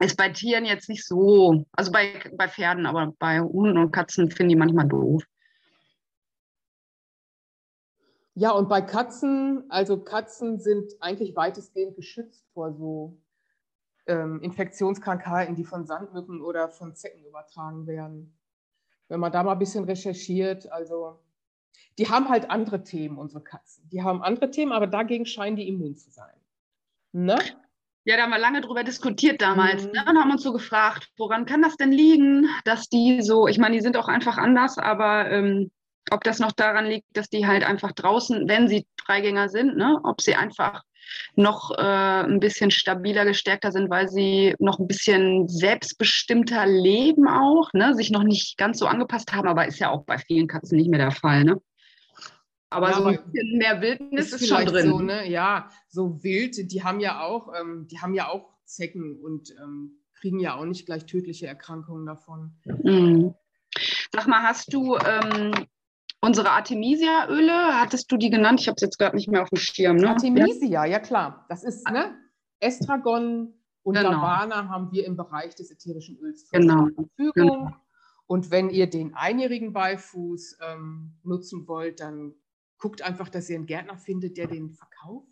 Ist bei Tieren jetzt nicht so, also bei, bei Pferden, aber bei Hunden und Katzen finde ich manchmal doof. Ja, und bei Katzen, also Katzen sind eigentlich weitestgehend geschützt vor so ähm, Infektionskrankheiten, die von Sandmücken oder von Zecken übertragen werden. Wenn man da mal ein bisschen recherchiert, also die haben halt andere Themen, unsere Katzen. Die haben andere Themen, aber dagegen scheinen die immun zu sein. Ne? Ja, da haben wir lange drüber diskutiert damals mhm. ne? und haben uns so gefragt, woran kann das denn liegen, dass die so, ich meine, die sind auch einfach anders, aber ähm, ob das noch daran liegt, dass die halt einfach draußen, wenn sie Freigänger sind, ne, ob sie einfach noch äh, ein bisschen stabiler, gestärkter sind, weil sie noch ein bisschen selbstbestimmter leben auch, ne, sich noch nicht ganz so angepasst haben, aber ist ja auch bei vielen Katzen nicht mehr der Fall, ne? Aber ja, so ein bisschen mehr Wildnis ist, ist schon drin. So, ne? Ja, so wild, die haben ja auch, ähm, die haben ja auch Zecken und ähm, kriegen ja auch nicht gleich tödliche Erkrankungen davon. Mhm. Sag mal, hast du ähm, Unsere Artemisia-Öle, hattest du die genannt? Ich habe es jetzt gerade nicht mehr auf dem Schirm. Ne? Artemisia, ja. klar. Das ist ne? Estragon und genau. Lavana haben wir im Bereich des ätherischen Öls zur genau. Verfügung. Genau. Und wenn ihr den einjährigen Beifuß ähm, nutzen wollt, dann guckt einfach, dass ihr einen Gärtner findet, der den verkauft.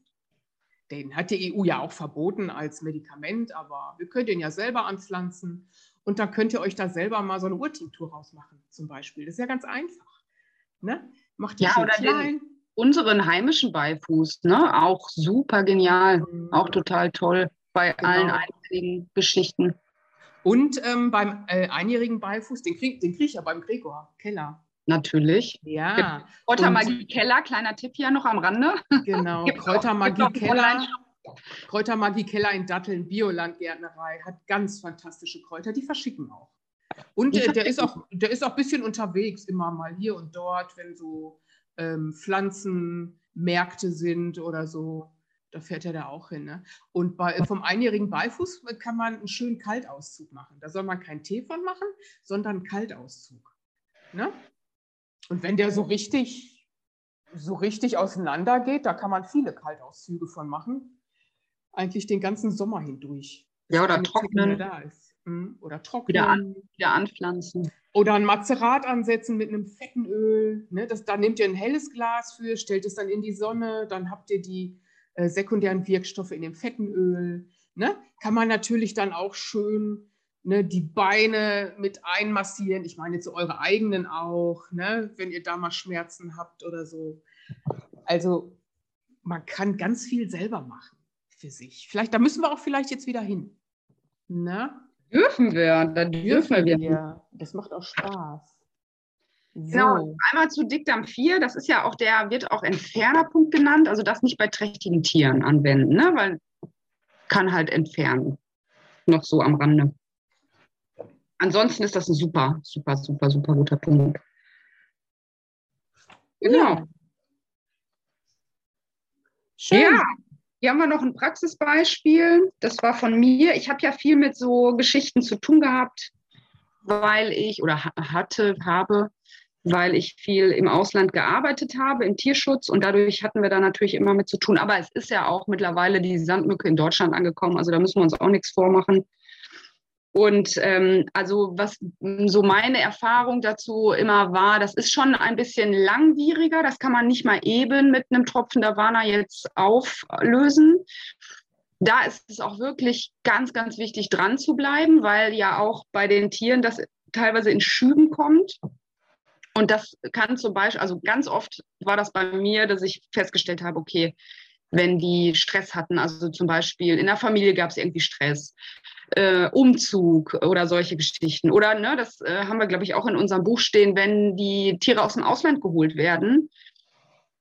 Den hat die EU ja auch verboten als Medikament, aber wir können den ja selber anpflanzen. Und dann könnt ihr euch da selber mal so eine Urtinktur rausmachen, zum Beispiel. Das ist ja ganz einfach. Ne? Macht ja, oder klein. Den, unseren heimischen Beifuß, ne? auch super genial, mhm. auch total toll bei genau. allen einjährigen Geschichten. Und ähm, beim äh, einjährigen Beifuß, den kriege den krieg ich ja beim Gregor Keller. Natürlich. Ja. Kräutermagie Keller, kleiner Tipp hier noch am Rande. Genau, <laughs> Kräutermagie Keller. Kräutermagie Keller in Datteln, Biolandgärtnerei, hat ganz fantastische Kräuter, die verschicken auch. Und der, der, ist auch, der ist auch ein bisschen unterwegs, immer mal hier und dort, wenn so ähm, Pflanzenmärkte sind oder so. Da fährt er da auch hin. Ne? Und bei, vom einjährigen Beifuß kann man einen schönen Kaltauszug machen. Da soll man keinen Tee von machen, sondern einen Kaltauszug. Ne? Und wenn der so richtig, so richtig auseinander geht, da kann man viele Kaltauszüge von machen. Eigentlich den ganzen Sommer hindurch. Ja, oder trocknen. Da ist. Hm, oder trocknen. Wieder, an, wieder anpflanzen. Oder ein Mazerat ansetzen mit einem fetten Öl. Ne? Das, da nehmt ihr ein helles Glas für, stellt es dann in die Sonne, dann habt ihr die äh, sekundären Wirkstoffe in dem fetten Öl. Ne? Kann man natürlich dann auch schön ne, die Beine mit einmassieren. Ich meine jetzt eure eigenen auch, ne? wenn ihr da mal Schmerzen habt oder so. Also man kann ganz viel selber machen für sich. Vielleicht, da müssen wir auch vielleicht jetzt wieder hin. Ne? Dürfen wir, da dürfen wir. wir. Das macht auch Spaß. So. Genau, einmal zu Dickdarm 4, das ist ja auch der, wird auch Entfernerpunkt genannt, also das nicht bei trächtigen Tieren anwenden, ne? weil kann halt entfernen. Noch so am Rande. Ansonsten ist das ein super, super, super, super guter Punkt. Genau. Schön. Ja, hier haben wir noch ein Praxisbeispiel. Das war von mir. Ich habe ja viel mit so Geschichten zu tun gehabt, weil ich oder hatte, habe, weil ich viel im Ausland gearbeitet habe, im Tierschutz. Und dadurch hatten wir da natürlich immer mit zu tun. Aber es ist ja auch mittlerweile die Sandmücke in Deutschland angekommen. Also da müssen wir uns auch nichts vormachen. Und ähm, also was so meine Erfahrung dazu immer war, das ist schon ein bisschen langwieriger. Das kann man nicht mal eben mit einem Tropfen Davana jetzt auflösen. Da ist es auch wirklich ganz, ganz wichtig, dran zu bleiben, weil ja auch bei den Tieren das teilweise in Schüben kommt. Und das kann zum Beispiel, also ganz oft war das bei mir, dass ich festgestellt habe, okay, wenn die Stress hatten, also zum Beispiel in der Familie gab es irgendwie Stress, äh, Umzug oder solche Geschichten. Oder, ne, das äh, haben wir, glaube ich, auch in unserem Buch stehen, wenn die Tiere aus dem Ausland geholt werden.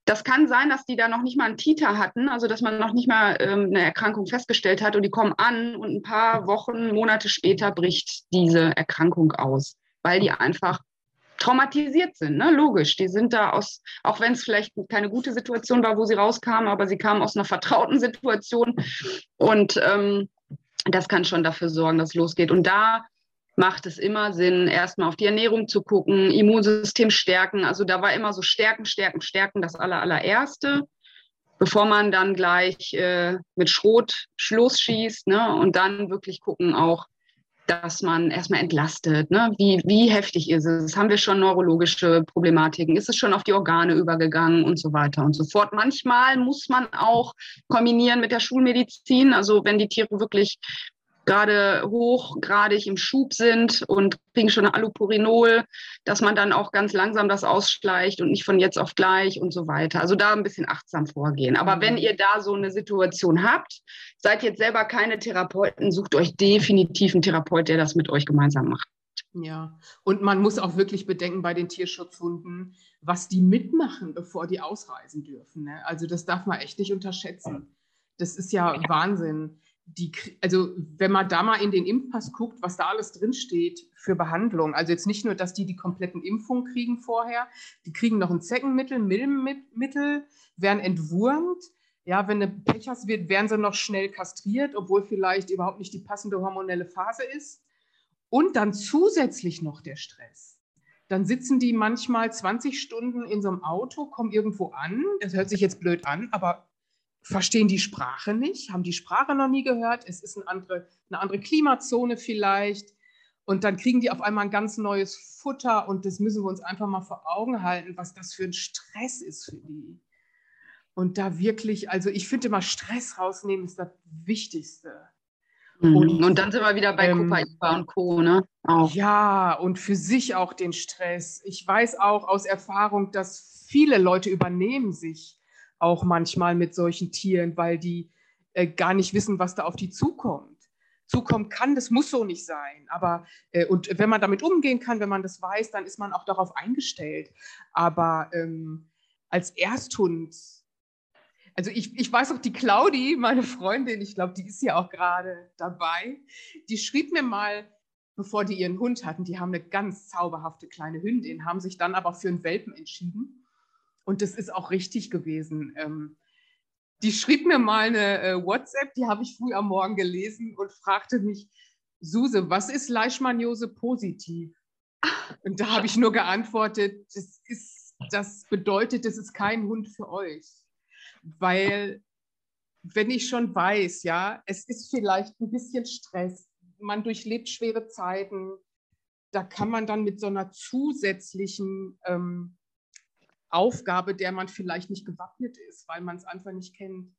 Das kann sein, dass die da noch nicht mal einen Titer hatten, also dass man noch nicht mal ähm, eine Erkrankung festgestellt hat und die kommen an und ein paar Wochen, Monate später bricht diese Erkrankung aus, weil die einfach traumatisiert sind, ne? logisch. Die sind da aus, auch wenn es vielleicht keine gute Situation war, wo sie rauskamen, aber sie kamen aus einer vertrauten Situation und ähm, das kann schon dafür sorgen, dass es losgeht. Und da macht es immer Sinn, erstmal auf die Ernährung zu gucken, Immunsystem stärken. Also da war immer so stärken, stärken, stärken das aller, allererste, bevor man dann gleich äh, mit Schrot Schluss schießt ne? und dann wirklich gucken auch, dass man erstmal entlastet. Ne? Wie, wie heftig ist es? Haben wir schon neurologische Problematiken? Ist es schon auf die Organe übergegangen und so weiter und so fort? Manchmal muss man auch kombinieren mit der Schulmedizin. Also wenn die Tiere wirklich gerade hochgradig im Schub sind und kriegen schon Allopurinol, dass man dann auch ganz langsam das ausschleicht und nicht von jetzt auf gleich und so weiter. Also da ein bisschen achtsam vorgehen. Aber wenn mhm. ihr da so eine Situation habt, seid jetzt selber keine Therapeuten, sucht euch definitiv einen Therapeut, der das mit euch gemeinsam macht. Ja, und man muss auch wirklich bedenken bei den Tierschutzhunden, was die mitmachen, bevor die ausreisen dürfen. Ne? Also das darf man echt nicht unterschätzen. Das ist ja Wahnsinn die, also wenn man da mal in den Impfpass guckt, was da alles drinsteht für Behandlung, also jetzt nicht nur, dass die die kompletten Impfungen kriegen vorher, die kriegen noch ein Zeckenmittel, Milbenmittel, werden entwurmt. Ja, wenn eine Pech hast, wird, werden sie noch schnell kastriert, obwohl vielleicht überhaupt nicht die passende hormonelle Phase ist. Und dann zusätzlich noch der Stress. Dann sitzen die manchmal 20 Stunden in so einem Auto, kommen irgendwo an. Das hört sich jetzt blöd an, aber verstehen die Sprache nicht, haben die Sprache noch nie gehört, es ist eine andere, eine andere Klimazone vielleicht. Und dann kriegen die auf einmal ein ganz neues Futter und das müssen wir uns einfach mal vor Augen halten, was das für ein Stress ist für die. Und da wirklich, also ich finde immer Stress rausnehmen ist das Wichtigste. Mhm. Und, und, dann sind wir wieder bei ähm, Copaiba und Co. Ne? Auch. Ja, und für sich auch den Stress. Ich weiß auch aus Erfahrung, dass viele Leute übernehmen sich auch manchmal mit solchen Tieren, weil die äh, gar nicht wissen, was da auf die zukommt. Zukommen kann, das muss so nicht sein. Aber äh, und wenn man damit umgehen kann, wenn man das weiß, dann ist man auch darauf eingestellt. Aber ähm, als Ersthund, also ich, ich weiß auch, die Claudi, meine Freundin, ich glaube, die ist ja auch gerade dabei, die schrieb mir mal, bevor die ihren Hund hatten, die haben eine ganz zauberhafte kleine Hündin, haben sich dann aber für einen Welpen entschieden und das ist auch richtig gewesen. Ähm, die schrieb mir mal eine äh, WhatsApp, die habe ich früh am Morgen gelesen und fragte mich, Suse, was ist Leishmaniose positiv? Und da habe ich nur geantwortet, das, ist, das bedeutet, das ist kein Hund für euch. Weil, wenn ich schon weiß, ja, es ist vielleicht ein bisschen Stress, man durchlebt schwere Zeiten, da kann man dann mit so einer zusätzlichen ähm, Aufgabe, der man vielleicht nicht gewappnet ist, weil man es einfach nicht kennt.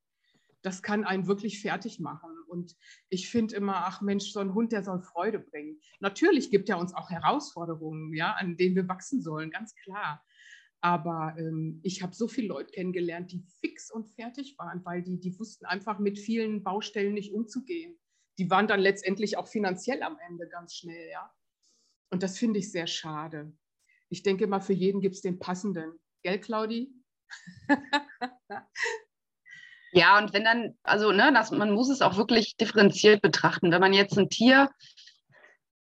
Das kann einen wirklich fertig machen. Und ich finde immer, ach Mensch, so ein Hund, der soll Freude bringen. Natürlich gibt er uns auch Herausforderungen, ja, an denen wir wachsen sollen, ganz klar. Aber ähm, ich habe so viele Leute kennengelernt, die fix und fertig waren, weil die, die wussten einfach mit vielen Baustellen nicht umzugehen. Die waren dann letztendlich auch finanziell am Ende ganz schnell, ja. Und das finde ich sehr schade. Ich denke immer, für jeden gibt es den passenden. Gell, Claudi? <laughs> ja, und wenn dann, also ne, das, man muss es auch wirklich differenziert betrachten. Wenn man jetzt ein Tier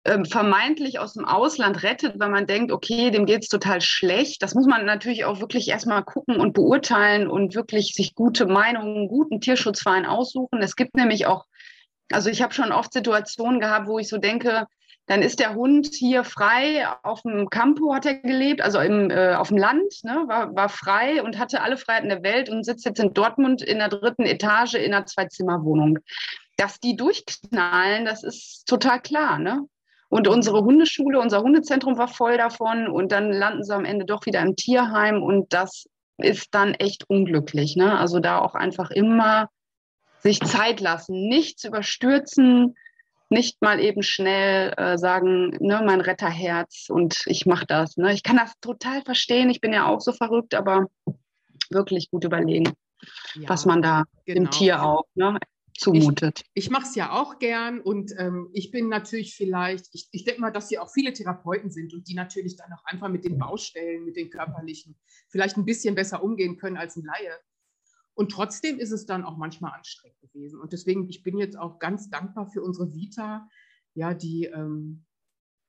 ähm, vermeintlich aus dem Ausland rettet, weil man denkt, okay, dem geht es total schlecht. Das muss man natürlich auch wirklich erstmal gucken und beurteilen und wirklich sich gute Meinungen, guten Tierschutzverein aussuchen. Es gibt nämlich auch, also ich habe schon oft Situationen gehabt, wo ich so denke, dann ist der Hund hier frei auf dem Campo hat er gelebt, also im, äh, auf dem Land, ne, war, war frei und hatte alle Freiheiten der Welt und sitzt jetzt in Dortmund in der dritten Etage in einer Zwei-Zimmer-Wohnung. Dass die durchknallen, das ist total klar. Ne? Und unsere Hundeschule, unser Hundezentrum war voll davon und dann landen sie am Ende doch wieder im Tierheim und das ist dann echt unglücklich. Ne? Also da auch einfach immer sich Zeit lassen, nichts überstürzen, nicht mal eben schnell äh, sagen, ne, mein Retterherz und ich mache das. Ne? Ich kann das total verstehen. Ich bin ja auch so verrückt, aber wirklich gut überlegen, ja, was man da genau. dem Tier auch ne, zumutet. Ich, ich mache es ja auch gern und ähm, ich bin natürlich vielleicht, ich, ich denke mal, dass hier auch viele Therapeuten sind und die natürlich dann auch einfach mit den Baustellen, mit den körperlichen vielleicht ein bisschen besser umgehen können als ein Laie. Und trotzdem ist es dann auch manchmal anstrengend gewesen. Und deswegen, ich bin jetzt auch ganz dankbar für unsere Vita, ja, die ähm,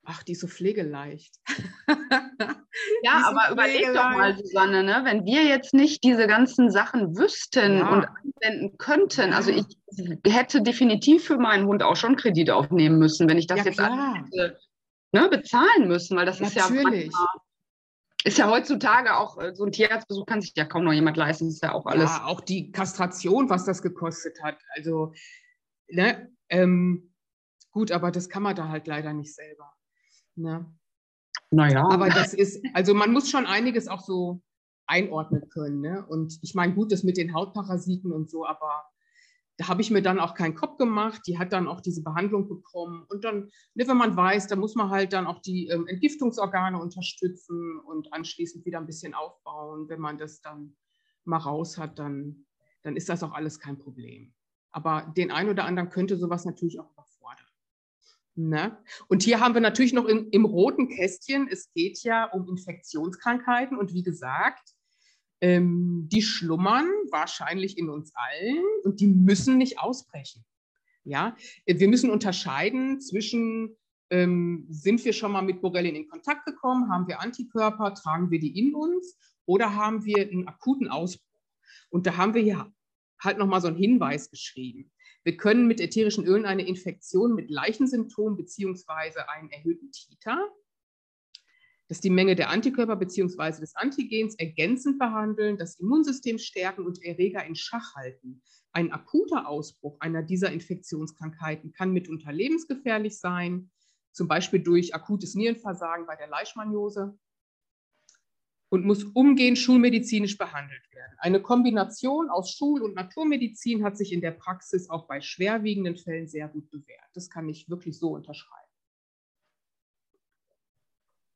Ach, die ist so pflegeleicht. <laughs> ja, aber überleg doch mal, Susanne, ne? wenn wir jetzt nicht diese ganzen Sachen wüssten ja. und anwenden könnten, also ich hätte definitiv für meinen Hund auch schon Kredite aufnehmen müssen, wenn ich das ja, jetzt hätte, ne, bezahlen müssen, weil das Natürlich. ist ja manchmal, ist ja heutzutage auch, äh, so ein Tierarztbesuch kann sich ja kaum noch jemand leisten, ist ja auch alles. Ja, auch die Kastration, was das gekostet hat. Also, ne, ähm, gut, aber das kann man da halt leider nicht selber. Ne? Naja. Aber das ist, also man muss schon einiges auch so einordnen können. Ne? Und ich meine, gut, das mit den Hautparasiten und so, aber da habe ich mir dann auch keinen Kopf gemacht. Die hat dann auch diese Behandlung bekommen. Und dann, ne, wenn man weiß, da muss man halt dann auch die ähm, Entgiftungsorgane unterstützen und anschließend wieder ein bisschen aufbauen. Wenn man das dann mal raus hat, dann, dann ist das auch alles kein Problem. Aber den einen oder anderen könnte sowas natürlich auch Ne? Und hier haben wir natürlich noch im, im, roten Kästchen, es geht ja um Infektionskrankheiten und wie gesagt, ähm, die schlummern wahrscheinlich in uns allen und die müssen nicht ausbrechen. Ja? Wir müssen unterscheiden zwischen, ähm, sind wir schon mal mit Borrelien in Kontakt gekommen, haben wir Antikörper, tragen wir die in uns oder haben wir einen akuten Ausbruch? Und da haben wir ja halt nochmal so einen Hinweis geschrieben. Wir können mit ätherischen Ölen eine Infektion mit Leichensymptomen bzw. einen erhöhten Titer, das die Menge der Antikörper bzw. des Antigens ergänzend behandeln, das Immunsystem stärken und Erreger in Schach halten. Ein akuter Ausbruch einer dieser Infektionskrankheiten kann mitunter lebensgefährlich sein, zum Beispiel durch akutes Nierenversagen bei der Leishmaniose und muss umgehend schulmedizinisch behandelt werden. Eine Kombination aus Schul- und Naturmedizin hat sich in der Praxis auch bei schwerwiegenden Fällen sehr gut bewährt. Das kann ich wirklich so unterschreiben.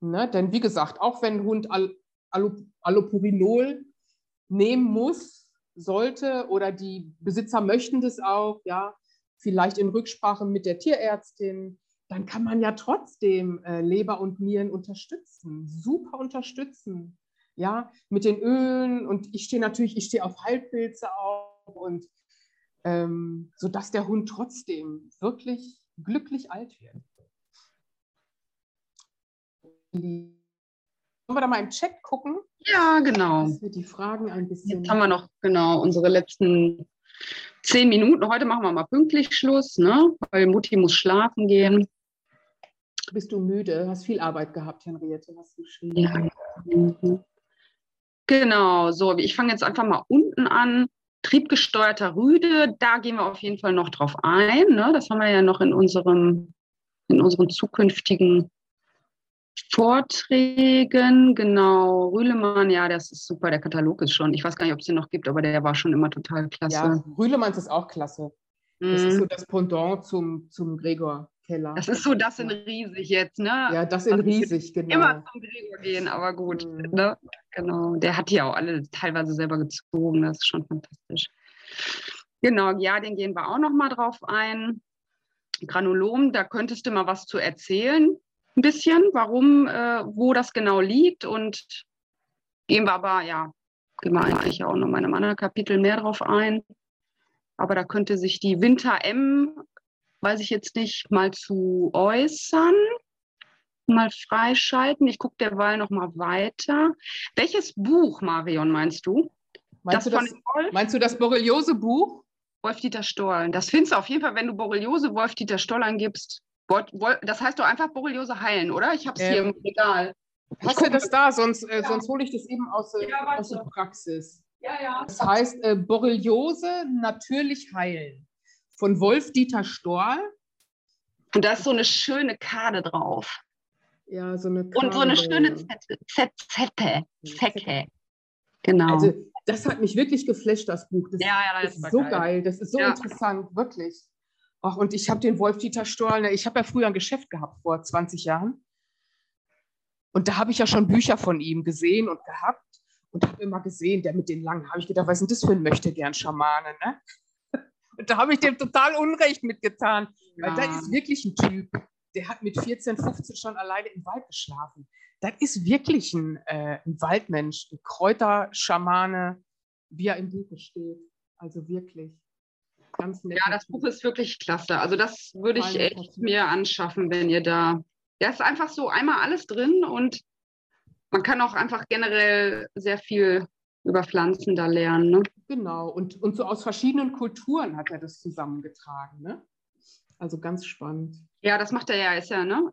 Ne? Denn wie gesagt, auch wenn ein Hund Al Allopurinol nehmen muss, sollte oder die Besitzer möchten das auch, ja, vielleicht in Rücksprache mit der Tierärztin, dann kann man ja trotzdem äh, Leber und Nieren unterstützen, super unterstützen ja, mit den Ölen und ich stehe natürlich, ich stehe auf Heilpilze auch und ähm, sodass der Hund trotzdem wirklich glücklich alt wird. Wollen wir da mal im Chat gucken? Ja, genau. Dass wir die Fragen ein bisschen. Jetzt haben wir noch genau unsere letzten zehn Minuten. Heute machen wir mal pünktlich Schluss, ne? weil Mutti muss schlafen gehen. Bist du müde? Hast viel Arbeit gehabt, Henriette, hast du geschrieben. Ja. Mhm. Genau, so, ich fange jetzt einfach mal unten an. Triebgesteuerter Rüde, da gehen wir auf jeden Fall noch drauf ein. Ne? Das haben wir ja noch in, unserem, in unseren zukünftigen Vorträgen. Genau, Rühlemann, ja, das ist super. Der Katalog ist schon, ich weiß gar nicht, ob es den noch gibt, aber der war schon immer total klasse. Ja, Rühlemanns ist auch klasse. Das mm. ist mhm. so das Pendant zum, zum Gregor. Keller. Das ist so das in riesig jetzt, ne? Ja, das in also riesig, genau. Immer zum Gregor gehen, aber gut. Mhm. Ne? Genau. Der hat die auch alle teilweise selber gezogen. Das ist schon fantastisch. Genau, ja, den gehen wir auch noch mal drauf ein. Granulom, da könntest du mal was zu erzählen, ein bisschen, warum, äh, wo das genau liegt und gehen wir aber, ja, gehen wir eigentlich auch noch mal in einem anderen Kapitel mehr drauf ein. Aber da könnte sich die Winter M weiß ich jetzt nicht, mal zu äußern, mal freischalten. Ich gucke derweil noch mal weiter. Welches Buch, Marion, meinst du? Meinst, das du, das, meinst du das Borreliose-Buch? Wolf-Dieter Stoll. Das findest du auf jeden Fall, wenn du Borreliose Wolf-Dieter Stoll eingibst. Das heißt doch einfach Borreliose heilen, oder? Ich habe es ähm, hier im Regal. Hast du das da? Sonst, äh, ja. sonst hole ich das eben aus, ja, aus der Praxis. Ja, ja. Das heißt äh, Borreliose natürlich heilen von Wolf-Dieter Storl. Und da ist so eine schöne Karte drauf. Ja, so eine Karte. Und so eine schöne Zette. Zecke. Genau. Also, das hat mich wirklich geflasht, das Buch. Das, ja, ja, das ist so geil. geil. Das ist so ja. interessant, wirklich. Ach, und ich habe den Wolf-Dieter Storl, ne, ich habe ja früher ein Geschäft gehabt, vor 20 Jahren. Und da habe ich ja schon Bücher von ihm gesehen und gehabt und habe immer gesehen, der mit den langen, habe ich gedacht, was ist denn das für ein Möchtegern-Schamane, ne? <laughs> da habe ich dem total Unrecht mitgetan. Ja. Weil das ist wirklich ein Typ, der hat mit 14, 15 schon alleine im Wald geschlafen. Das ist wirklich ein, äh, ein Waldmensch, ein Kräuterschamane, wie er im Buch steht. Also wirklich. Ganz nett. Ja, das Buch ist wirklich klasse. Also das würde ich echt mir anschaffen, wenn ihr da Ja, ist einfach so einmal alles drin und man kann auch einfach generell sehr viel über Pflanzen da lernen. Ne? Genau, und, und so aus verschiedenen Kulturen hat er das zusammengetragen. Ne? Also ganz spannend. Ja, das macht er ja, ist ja ne?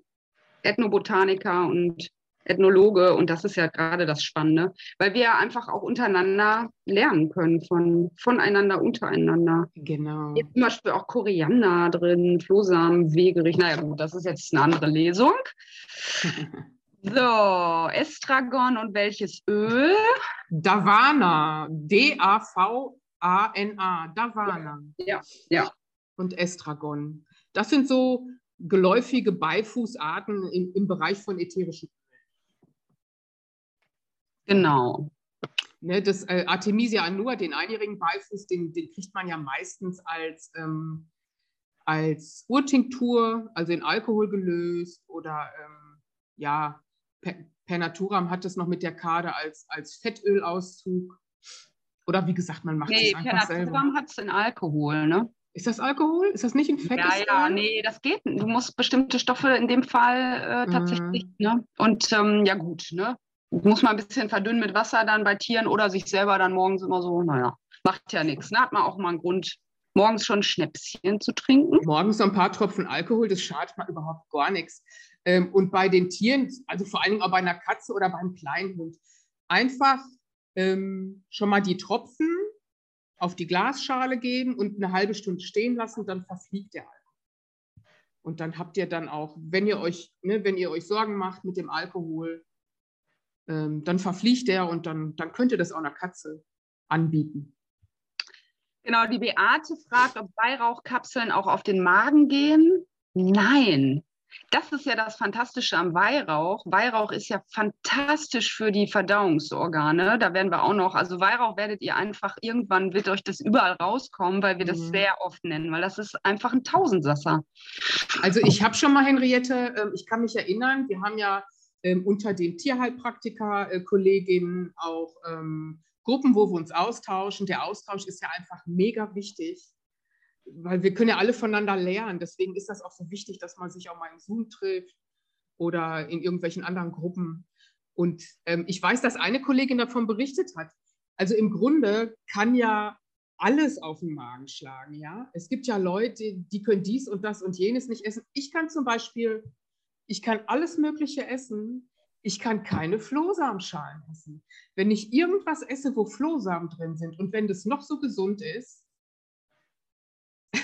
Ethnobotaniker und Ethnologe und das ist ja gerade das Spannende, weil wir ja einfach auch untereinander lernen können, von, voneinander untereinander. Genau. Hier zum Beispiel auch Koriander drin, Flohsamen, Wegerich. Naja, gut, das ist jetzt eine andere Lesung. <laughs> So, Estragon und welches Öl? Davana. D-A-V-A-N-A. Davana. Ja, ja. Und Estragon. Das sind so geläufige Beifußarten im, im Bereich von ätherischen Genau. Ne, das äh, Artemisia annua, den einjährigen Beifuß, den, den kriegt man ja meistens als, ähm, als Urtinktur, also in Alkohol gelöst oder ähm, ja, per, per, Naturam hat es noch mit der Kade als, als Fettöl-Auszug. Oder wie gesagt, man macht nee, es einfach selber. Per Naturam hat es in Alkohol, ne? Ist das Alkohol? Ist das nicht ein fettes Ja, ja, nee, das geht. Du musst bestimmte Stoffe in dem Fall äh, tatsächlich, mm. ne? Und ähm, ja gut, ne? Muss man ein bisschen verdünnen mit Wasser dann bei Tieren oder sich selber dann morgens immer so, naja, macht ja nichts. Ne? Hat man auch mal einen Grund, morgens schon Schnäpschen zu trinken. Morgens so ein paar Tropfen Alkohol, das schadet mal überhaupt gar nichts. Ähm, und bei den Tieren, also vor allen Dingen auch bei einer Katze oder beim kleinen Hund, einfach ähm, schon mal die Tropfen auf die Glasschale geben und eine halbe Stunde stehen lassen, dann verfliegt der Alkohol. Und dann habt ihr dann auch, wenn ihr euch, ne, wenn ihr euch Sorgen macht mit dem Alkohol, ähm, dann verfliegt er und dann, dann könnt ihr das auch einer Katze anbieten. Genau, die Beate fragt, ob Weihrauchkapseln auch auf den Magen gehen. Nein. Das ist ja das Fantastische am Weihrauch. Weihrauch ist ja fantastisch für die Verdauungsorgane. Da werden wir auch noch, also Weihrauch werdet ihr einfach, irgendwann wird euch das überall rauskommen, weil wir das mhm. sehr oft nennen, weil das ist einfach ein Tausendsasser. Also ich habe schon mal, Henriette, ähm, ich kann mich erinnern, wir haben ja ähm, unter den Tierheilpraktiker-Kolleginnen auch ähm, Gruppen, wo wir uns austauschen. Der Austausch ist ja einfach mega wichtig, weil wir können ja alle voneinander lernen. Deswegen ist das auch so wichtig, dass man sich auch mal im Zoom trifft oder in irgendwelchen anderen Gruppen. Und ähm, ich weiß, dass eine Kollegin davon berichtet hat. Also im Grunde kann ja alles auf den Magen schlagen, ja. Es gibt ja Leute, die können dies und das und jenes nicht essen. Ich kann zum Beispiel ich kann alles Mögliche essen. Ich kann keine Flohsamenschalen essen. Wenn ich irgendwas esse, wo Flohsamen drin sind und wenn das noch so gesund ist, <laughs>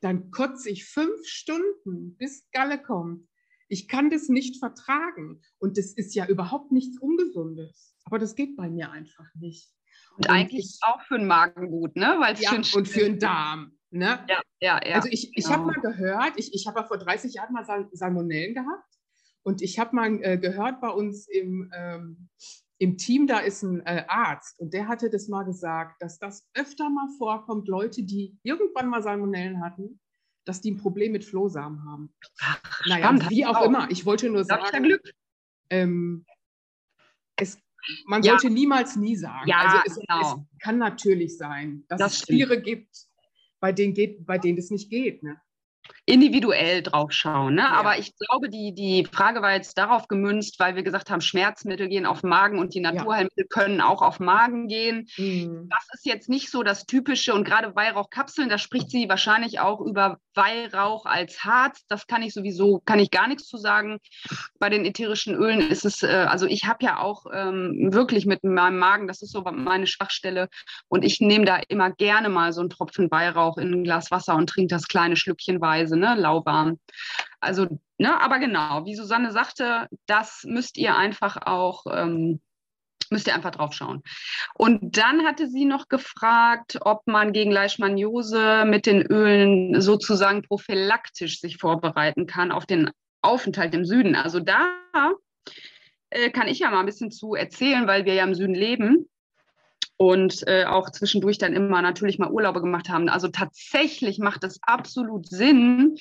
dann kotze ich fünf Stunden, bis Galle kommt. Ich kann das nicht vertragen. Und das ist ja überhaupt nichts Ungesundes. Aber das geht bei mir einfach nicht. Und, und eigentlich ich, auch für den Magen gut, ne? Weil's ja, und für den Darm. Ne? Ja, ja, ja. Also ich, ich genau. habe mal gehört, ich, ich habe ja vor 30 Jahren mal Sal Salmonellen gehabt und ich habe mal äh, gehört bei uns im, ähm, im Team, da ist ein äh, Arzt und der hatte das mal gesagt, dass das öfter mal vorkommt, Leute, die irgendwann mal Salmonellen hatten, dass die ein Problem mit Flohsamen haben. Ach, naja, spannend, wie auch, auch, immer. Ich wollte nur sagen, ich Glück? Ähm, es, man ja. sollte niemals nie sagen. Ja, also es, genau. es kann natürlich sein, dass das es Tiere gibt, bei denen, geht, bei denen das nicht geht. Ne? individuell drauf schauen. Ne? Ja. Aber ich glaube, die, die Frage war jetzt darauf gemünzt, weil wir gesagt haben, Schmerzmittel gehen auf Magen und die Naturheilmittel ja. können auch auf Magen gehen. Mhm. Das ist jetzt nicht so das Typische und gerade Weihrauchkapseln, da spricht sie wahrscheinlich auch über Weihrauch als Harz. Das kann ich sowieso, kann ich gar nichts zu sagen. Bei den ätherischen Ölen ist es, äh, also ich habe ja auch ähm, wirklich mit meinem Magen, das ist so meine Schwachstelle und ich nehme da immer gerne mal so einen Tropfen Weihrauch in ein Glas Wasser und trinke das kleine Schlückchen Weise ne, lauwarm. Also, ne, aber genau, wie Susanne sagte, das müsst ihr einfach auch, ähm, müsst ihr einfach drauf schauen. Und dann hatte sie noch gefragt, ob man gegen Leishmaniose mit den Ölen sozusagen prophylaktisch sich vorbereiten kann auf den Aufenthalt im Süden. Also da äh, kann ich ja mal ein bisschen zu erzählen, weil wir ja im Süden leben und äh, auch zwischendurch dann immer natürlich mal Urlaube gemacht haben. Also tatsächlich macht es absolut Sinn,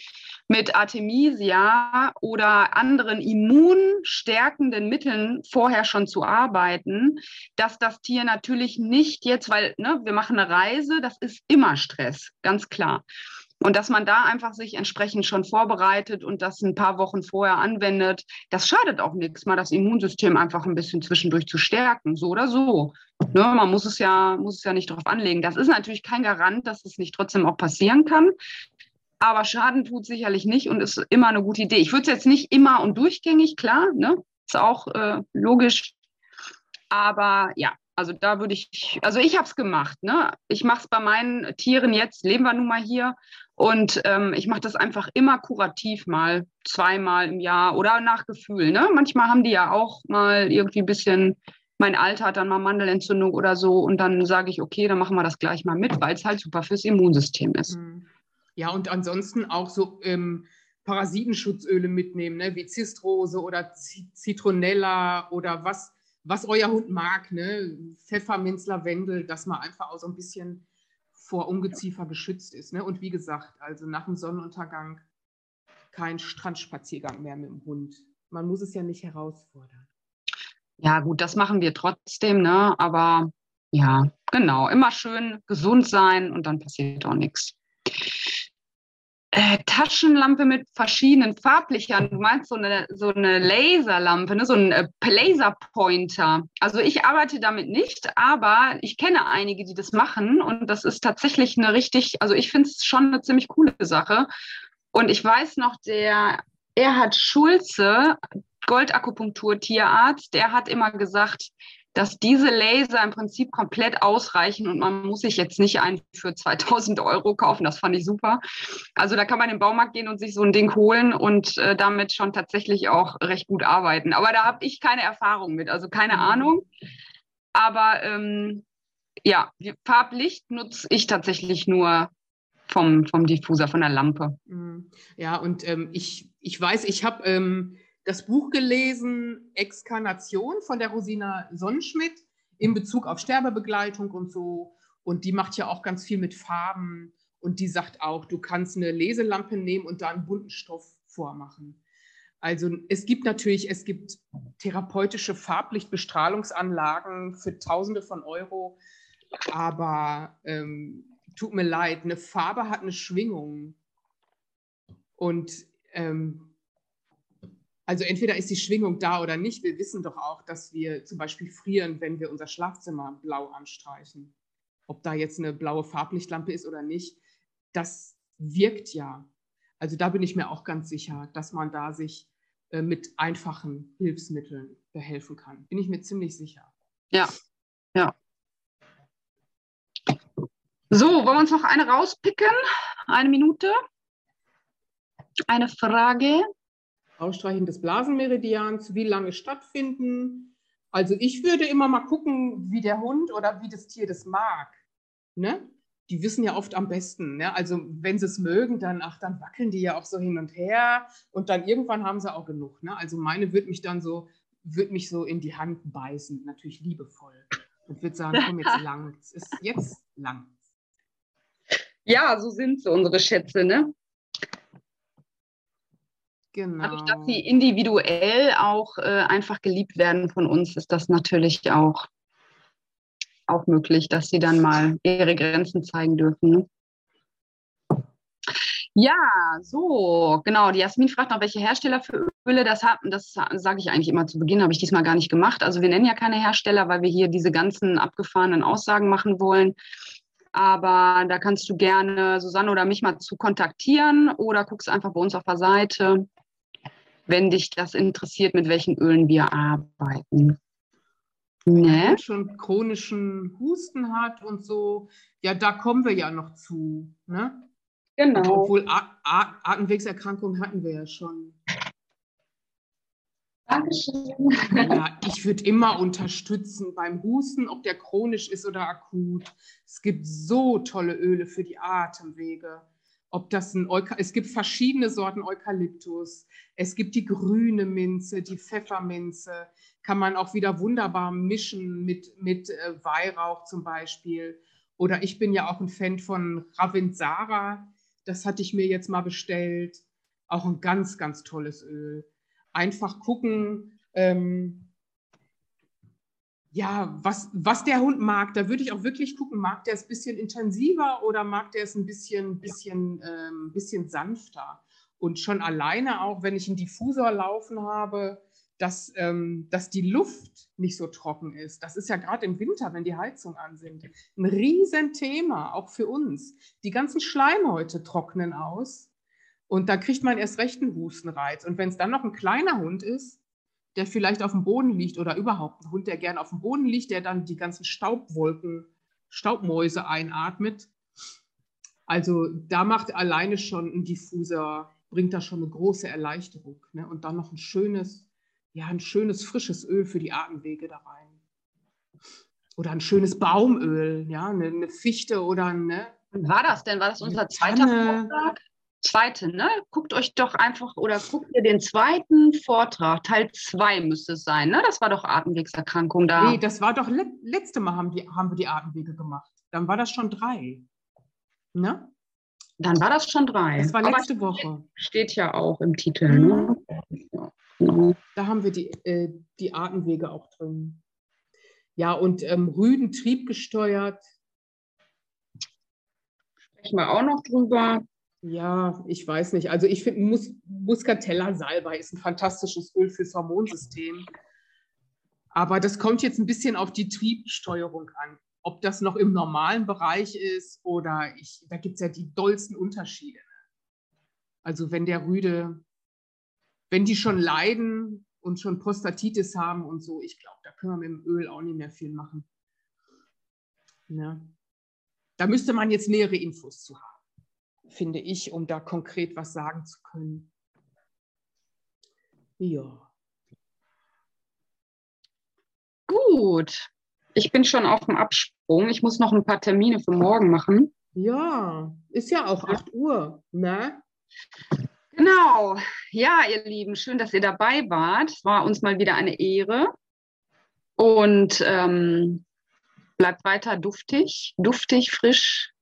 mit Artemisia oder anderen immunstärkenden Mitteln vorher schon zu arbeiten, dass das Tier natürlich nicht jetzt, weil ne, wir machen eine Reise, das ist immer Stress, ganz klar. Und dass man da einfach sich entsprechend schon vorbereitet und das ein paar Wochen vorher anwendet, das schadet auch nichts, mal das Immunsystem einfach ein bisschen zwischendurch zu stärken, so oder so. Ne, man muss es ja, muss es ja nicht darauf anlegen. Das ist natürlich kein Garant, dass es nicht trotzdem auch passieren kann. Aber Schaden tut sicherlich nicht und ist immer eine gute Idee. Ich würde es jetzt nicht immer und durchgängig, klar, ne? Ist auch äh, logisch. Aber ja, also da würde ich, also ich habe es gemacht. Ne? Ich mache es bei meinen Tieren jetzt, leben wir nun mal hier. Und ähm, ich mache das einfach immer kurativ mal, zweimal im Jahr oder nach Gefühl. Ne? Manchmal haben die ja auch mal irgendwie ein bisschen, mein Alter hat dann mal Mandelentzündung oder so. Und dann sage ich, okay, dann machen wir das gleich mal mit, weil es halt super fürs Immunsystem ist. Mhm. Ja, und ansonsten auch so ähm, Parasitenschutzöle mitnehmen, ne? wie Zistrose oder Zitronella oder was was euer Hund mag, ne? Pfefferminz, Lavendel, dass man einfach auch so ein bisschen vor Ungeziefer geschützt ist. Ne? Und wie gesagt, also nach dem Sonnenuntergang kein Strandspaziergang mehr mit dem Hund. Man muss es ja nicht herausfordern. Ja, gut, das machen wir trotzdem, ne? Aber ja, genau, immer schön gesund sein und dann passiert auch nichts äh, Taschenlampe mit verschiedenen Farblichern. Du meinst so eine, so eine Laserlampe, ne? so ein äh, Laserpointer. Also ich arbeite damit nicht, aber ich kenne einige, die das machen und das ist tatsächlich eine richtig, also ich finde es schon eine ziemlich coole Sache. Und ich weiß noch, der Erhard Schulze, Goldakupunktur-Tierarzt, der hat immer gesagt, dass diese Laser im Prinzip komplett ausreichen und man muss sich jetzt nicht einen für 2000 Euro kaufen. Das fand ich super. Also da kann man in den Baumarkt gehen und sich so ein Ding holen und äh, damit schon tatsächlich auch recht gut arbeiten. Aber da habe ich keine Erfahrung mit, also keine mhm. Ahnung. Aber ähm, ja, Farblicht nutze ich tatsächlich nur vom, vom Diffuser, von der Lampe. Mhm. Ja, und ähm, ich, ich weiß, ich habe ähm, das Buch gelesen, Exkarnation von der Rosina Sonnenschmidt in Bezug auf Sterbebegleitung und so. Und die macht ja auch ganz viel mit Farben. Und die sagt auch, du kannst eine Leselampe nehmen und da einen bunten Stoff vormachen. Also es gibt natürlich, es gibt therapeutische Farblichtbestrahlungsanlagen für Tausende von Euro, aber ähm, tut mir leid, eine Farbe hat eine Schwingung. Und ähm, also entweder ist die Schwingung da oder nicht. Wir wissen doch auch, dass wir zum Beispiel frieren, wenn wir unser Schlafzimmer blau anstreichen. Ob da jetzt eine blaue Farblichtlampe ist oder nicht, das wirkt ja. Also da bin ich mir auch ganz sicher, dass man da sich äh, mit einfachen Hilfsmitteln behelfen kann. Bin ich mir ziemlich sicher. Ja, ja. So, wollen wir uns noch eine rauspicken? Eine Minute? Eine Frage? Ausstreichen des Blasenmeridians, wie lange stattfinden. Also ich würde immer mal gucken, wie der Hund oder wie das Tier das mag. Ne? Die wissen ja oft am besten. Ne? Also wenn sie es mögen, dann, ach, dann wackeln die ja auch so hin und her und dann irgendwann haben sie auch genug. Ne? Also meine wird mich dann so, wird mich so in die Hand beißen, natürlich liebevoll. Und wird sagen, komm jetzt <laughs> lang, es ist jetzt lang. Ja, so sind so unsere Schätze, ne? Genau. Dadurch, dass sie individuell auch äh, einfach geliebt werden von uns, ist das natürlich auch, auch möglich, dass sie dann mal ihre Grenzen zeigen dürfen. Ne? Ja, so, genau. Die Jasmin fragt noch, welche Hersteller für Öle das haben. Das sage ich eigentlich immer zu Beginn, habe ich diesmal gar nicht gemacht. Also wir nennen ja keine Hersteller, weil wir hier diese ganzen abgefahrenen Aussagen machen wollen. Aber da kannst du gerne Susanne oder mich mal zu kontaktieren oder guckst einfach bei uns auf der Seite wenn dich das interessiert, mit welchen Ölen wir arbeiten. Ne? schon chronischen Husten hat und so, ja, da kommen wir ja noch zu. Ne? Genau. Obwohl Atemwegserkrankungen hatten wir ja schon. Dankeschön. Ja, ich würde immer unterstützen beim Husten, ob der chronisch ist oder akut. Es gibt so tolle Öle für die Atemwege ob das ein Euka es gibt verschiedene Sorten Eukalyptus, es gibt die grüne Minze, die Pfefferminze, kann man auch wieder wunderbar mischen mit, mit äh, Weihrauch zum Beispiel. Oder ich bin ja auch ein Fan von Ravensara, das hatte ich mir jetzt mal bestellt. Auch ein ganz, ganz tolles Öl. Einfach gucken, ähm, ja, was, was der Hund mag, da würde ich auch wirklich gucken, mag der es ein bisschen intensiver oder mag der es ein bisschen, bisschen, ähm, bisschen sanfter? Und schon alleine auch, wenn ich einen Diffusor laufen habe, dass, ähm, dass die Luft nicht so trocken ist. Das ist ja gerade im Winter, wenn die Heizung an sind, ein Riesenthema, auch für uns. Die ganzen Schleimhäute trocknen aus und da kriegt man erst recht einen Hustenreiz. Und wenn es dann noch ein kleiner Hund ist, der vielleicht auf dem Boden liegt oder überhaupt ein Hund, der gern auf dem Boden liegt, der dann die ganzen Staubwolken, Staubmäuse einatmet. Also da macht alleine schon ein Diffuser, bringt da schon eine große Erleichterung. Ne? Und dann noch ein schönes, ja, ein schönes frisches Öl für die Atemwege da rein. Oder ein schönes Baumöl, ja, eine, eine Fichte oder eine. Wann war das denn? War das unser zweiter Vortrag? Zweite, ne? Guckt euch doch einfach oder guckt ihr den zweiten Vortrag, Teil 2 müsste es sein, ne? Das war doch Atemwegserkrankung da. Nee, das war doch le letzte Mal haben, die, haben wir die Atemwege gemacht. Dann war das schon drei. Ne? Dann war das schon drei. Das war letzte Aber Woche. Steht ja auch im Titel. Ne? Mhm. Da haben wir die, äh, die Atemwege auch drin. Ja, und ähm, Rüden triebgesteuert. Sprechen wir auch noch drüber. Ja, ich weiß nicht. Also ich finde, Mus Muscatella Salbei ist ein fantastisches Öl fürs Hormonsystem. Aber das kommt jetzt ein bisschen auf die Triebsteuerung an. Ob das noch im normalen Bereich ist oder ich, da gibt es ja die dollsten Unterschiede. Also wenn der Rüde, wenn die schon leiden und schon Prostatitis haben und so, ich glaube, da können wir mit dem Öl auch nicht mehr viel machen. Ja. Da müsste man jetzt nähere Infos zu haben finde ich, um da konkret was sagen zu können. Ja. Gut. Ich bin schon auf dem Absprung. Ich muss noch ein paar Termine für morgen machen. Ja, ist ja auch 8 Uhr, ne? Genau. Ja, ihr Lieben, schön, dass ihr dabei wart. Es war uns mal wieder eine Ehre. Und ähm, bleibt weiter duftig, duftig, frisch,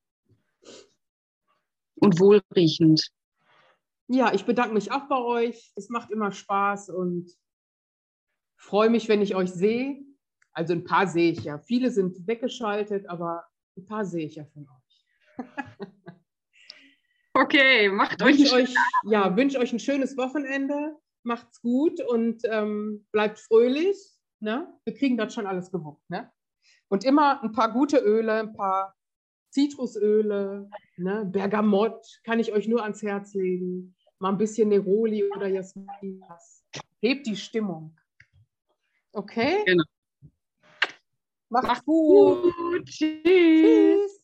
und wohlriechend. Ja, ich bedanke mich auch bei euch. Es macht immer Spaß und freue mich, wenn ich euch sehe. Also ein paar sehe ich ja. Viele sind weggeschaltet, aber ein paar sehe ich ja von euch. <laughs> okay, macht euch, euch ja, wünsche euch ein schönes Wochenende. Macht's gut und ähm, bleibt fröhlich. Ne? Wir kriegen das schon alles gewuppt. Ne? Und immer ein paar gute Öle, ein paar Zitrusöle, ne? Bergamott kann ich euch nur ans Herz legen. Mal ein bisschen Neroli oder Jasmin. Hebt die Stimmung. Okay? Genau. Macht's, Macht's gut. gut. Tschüss.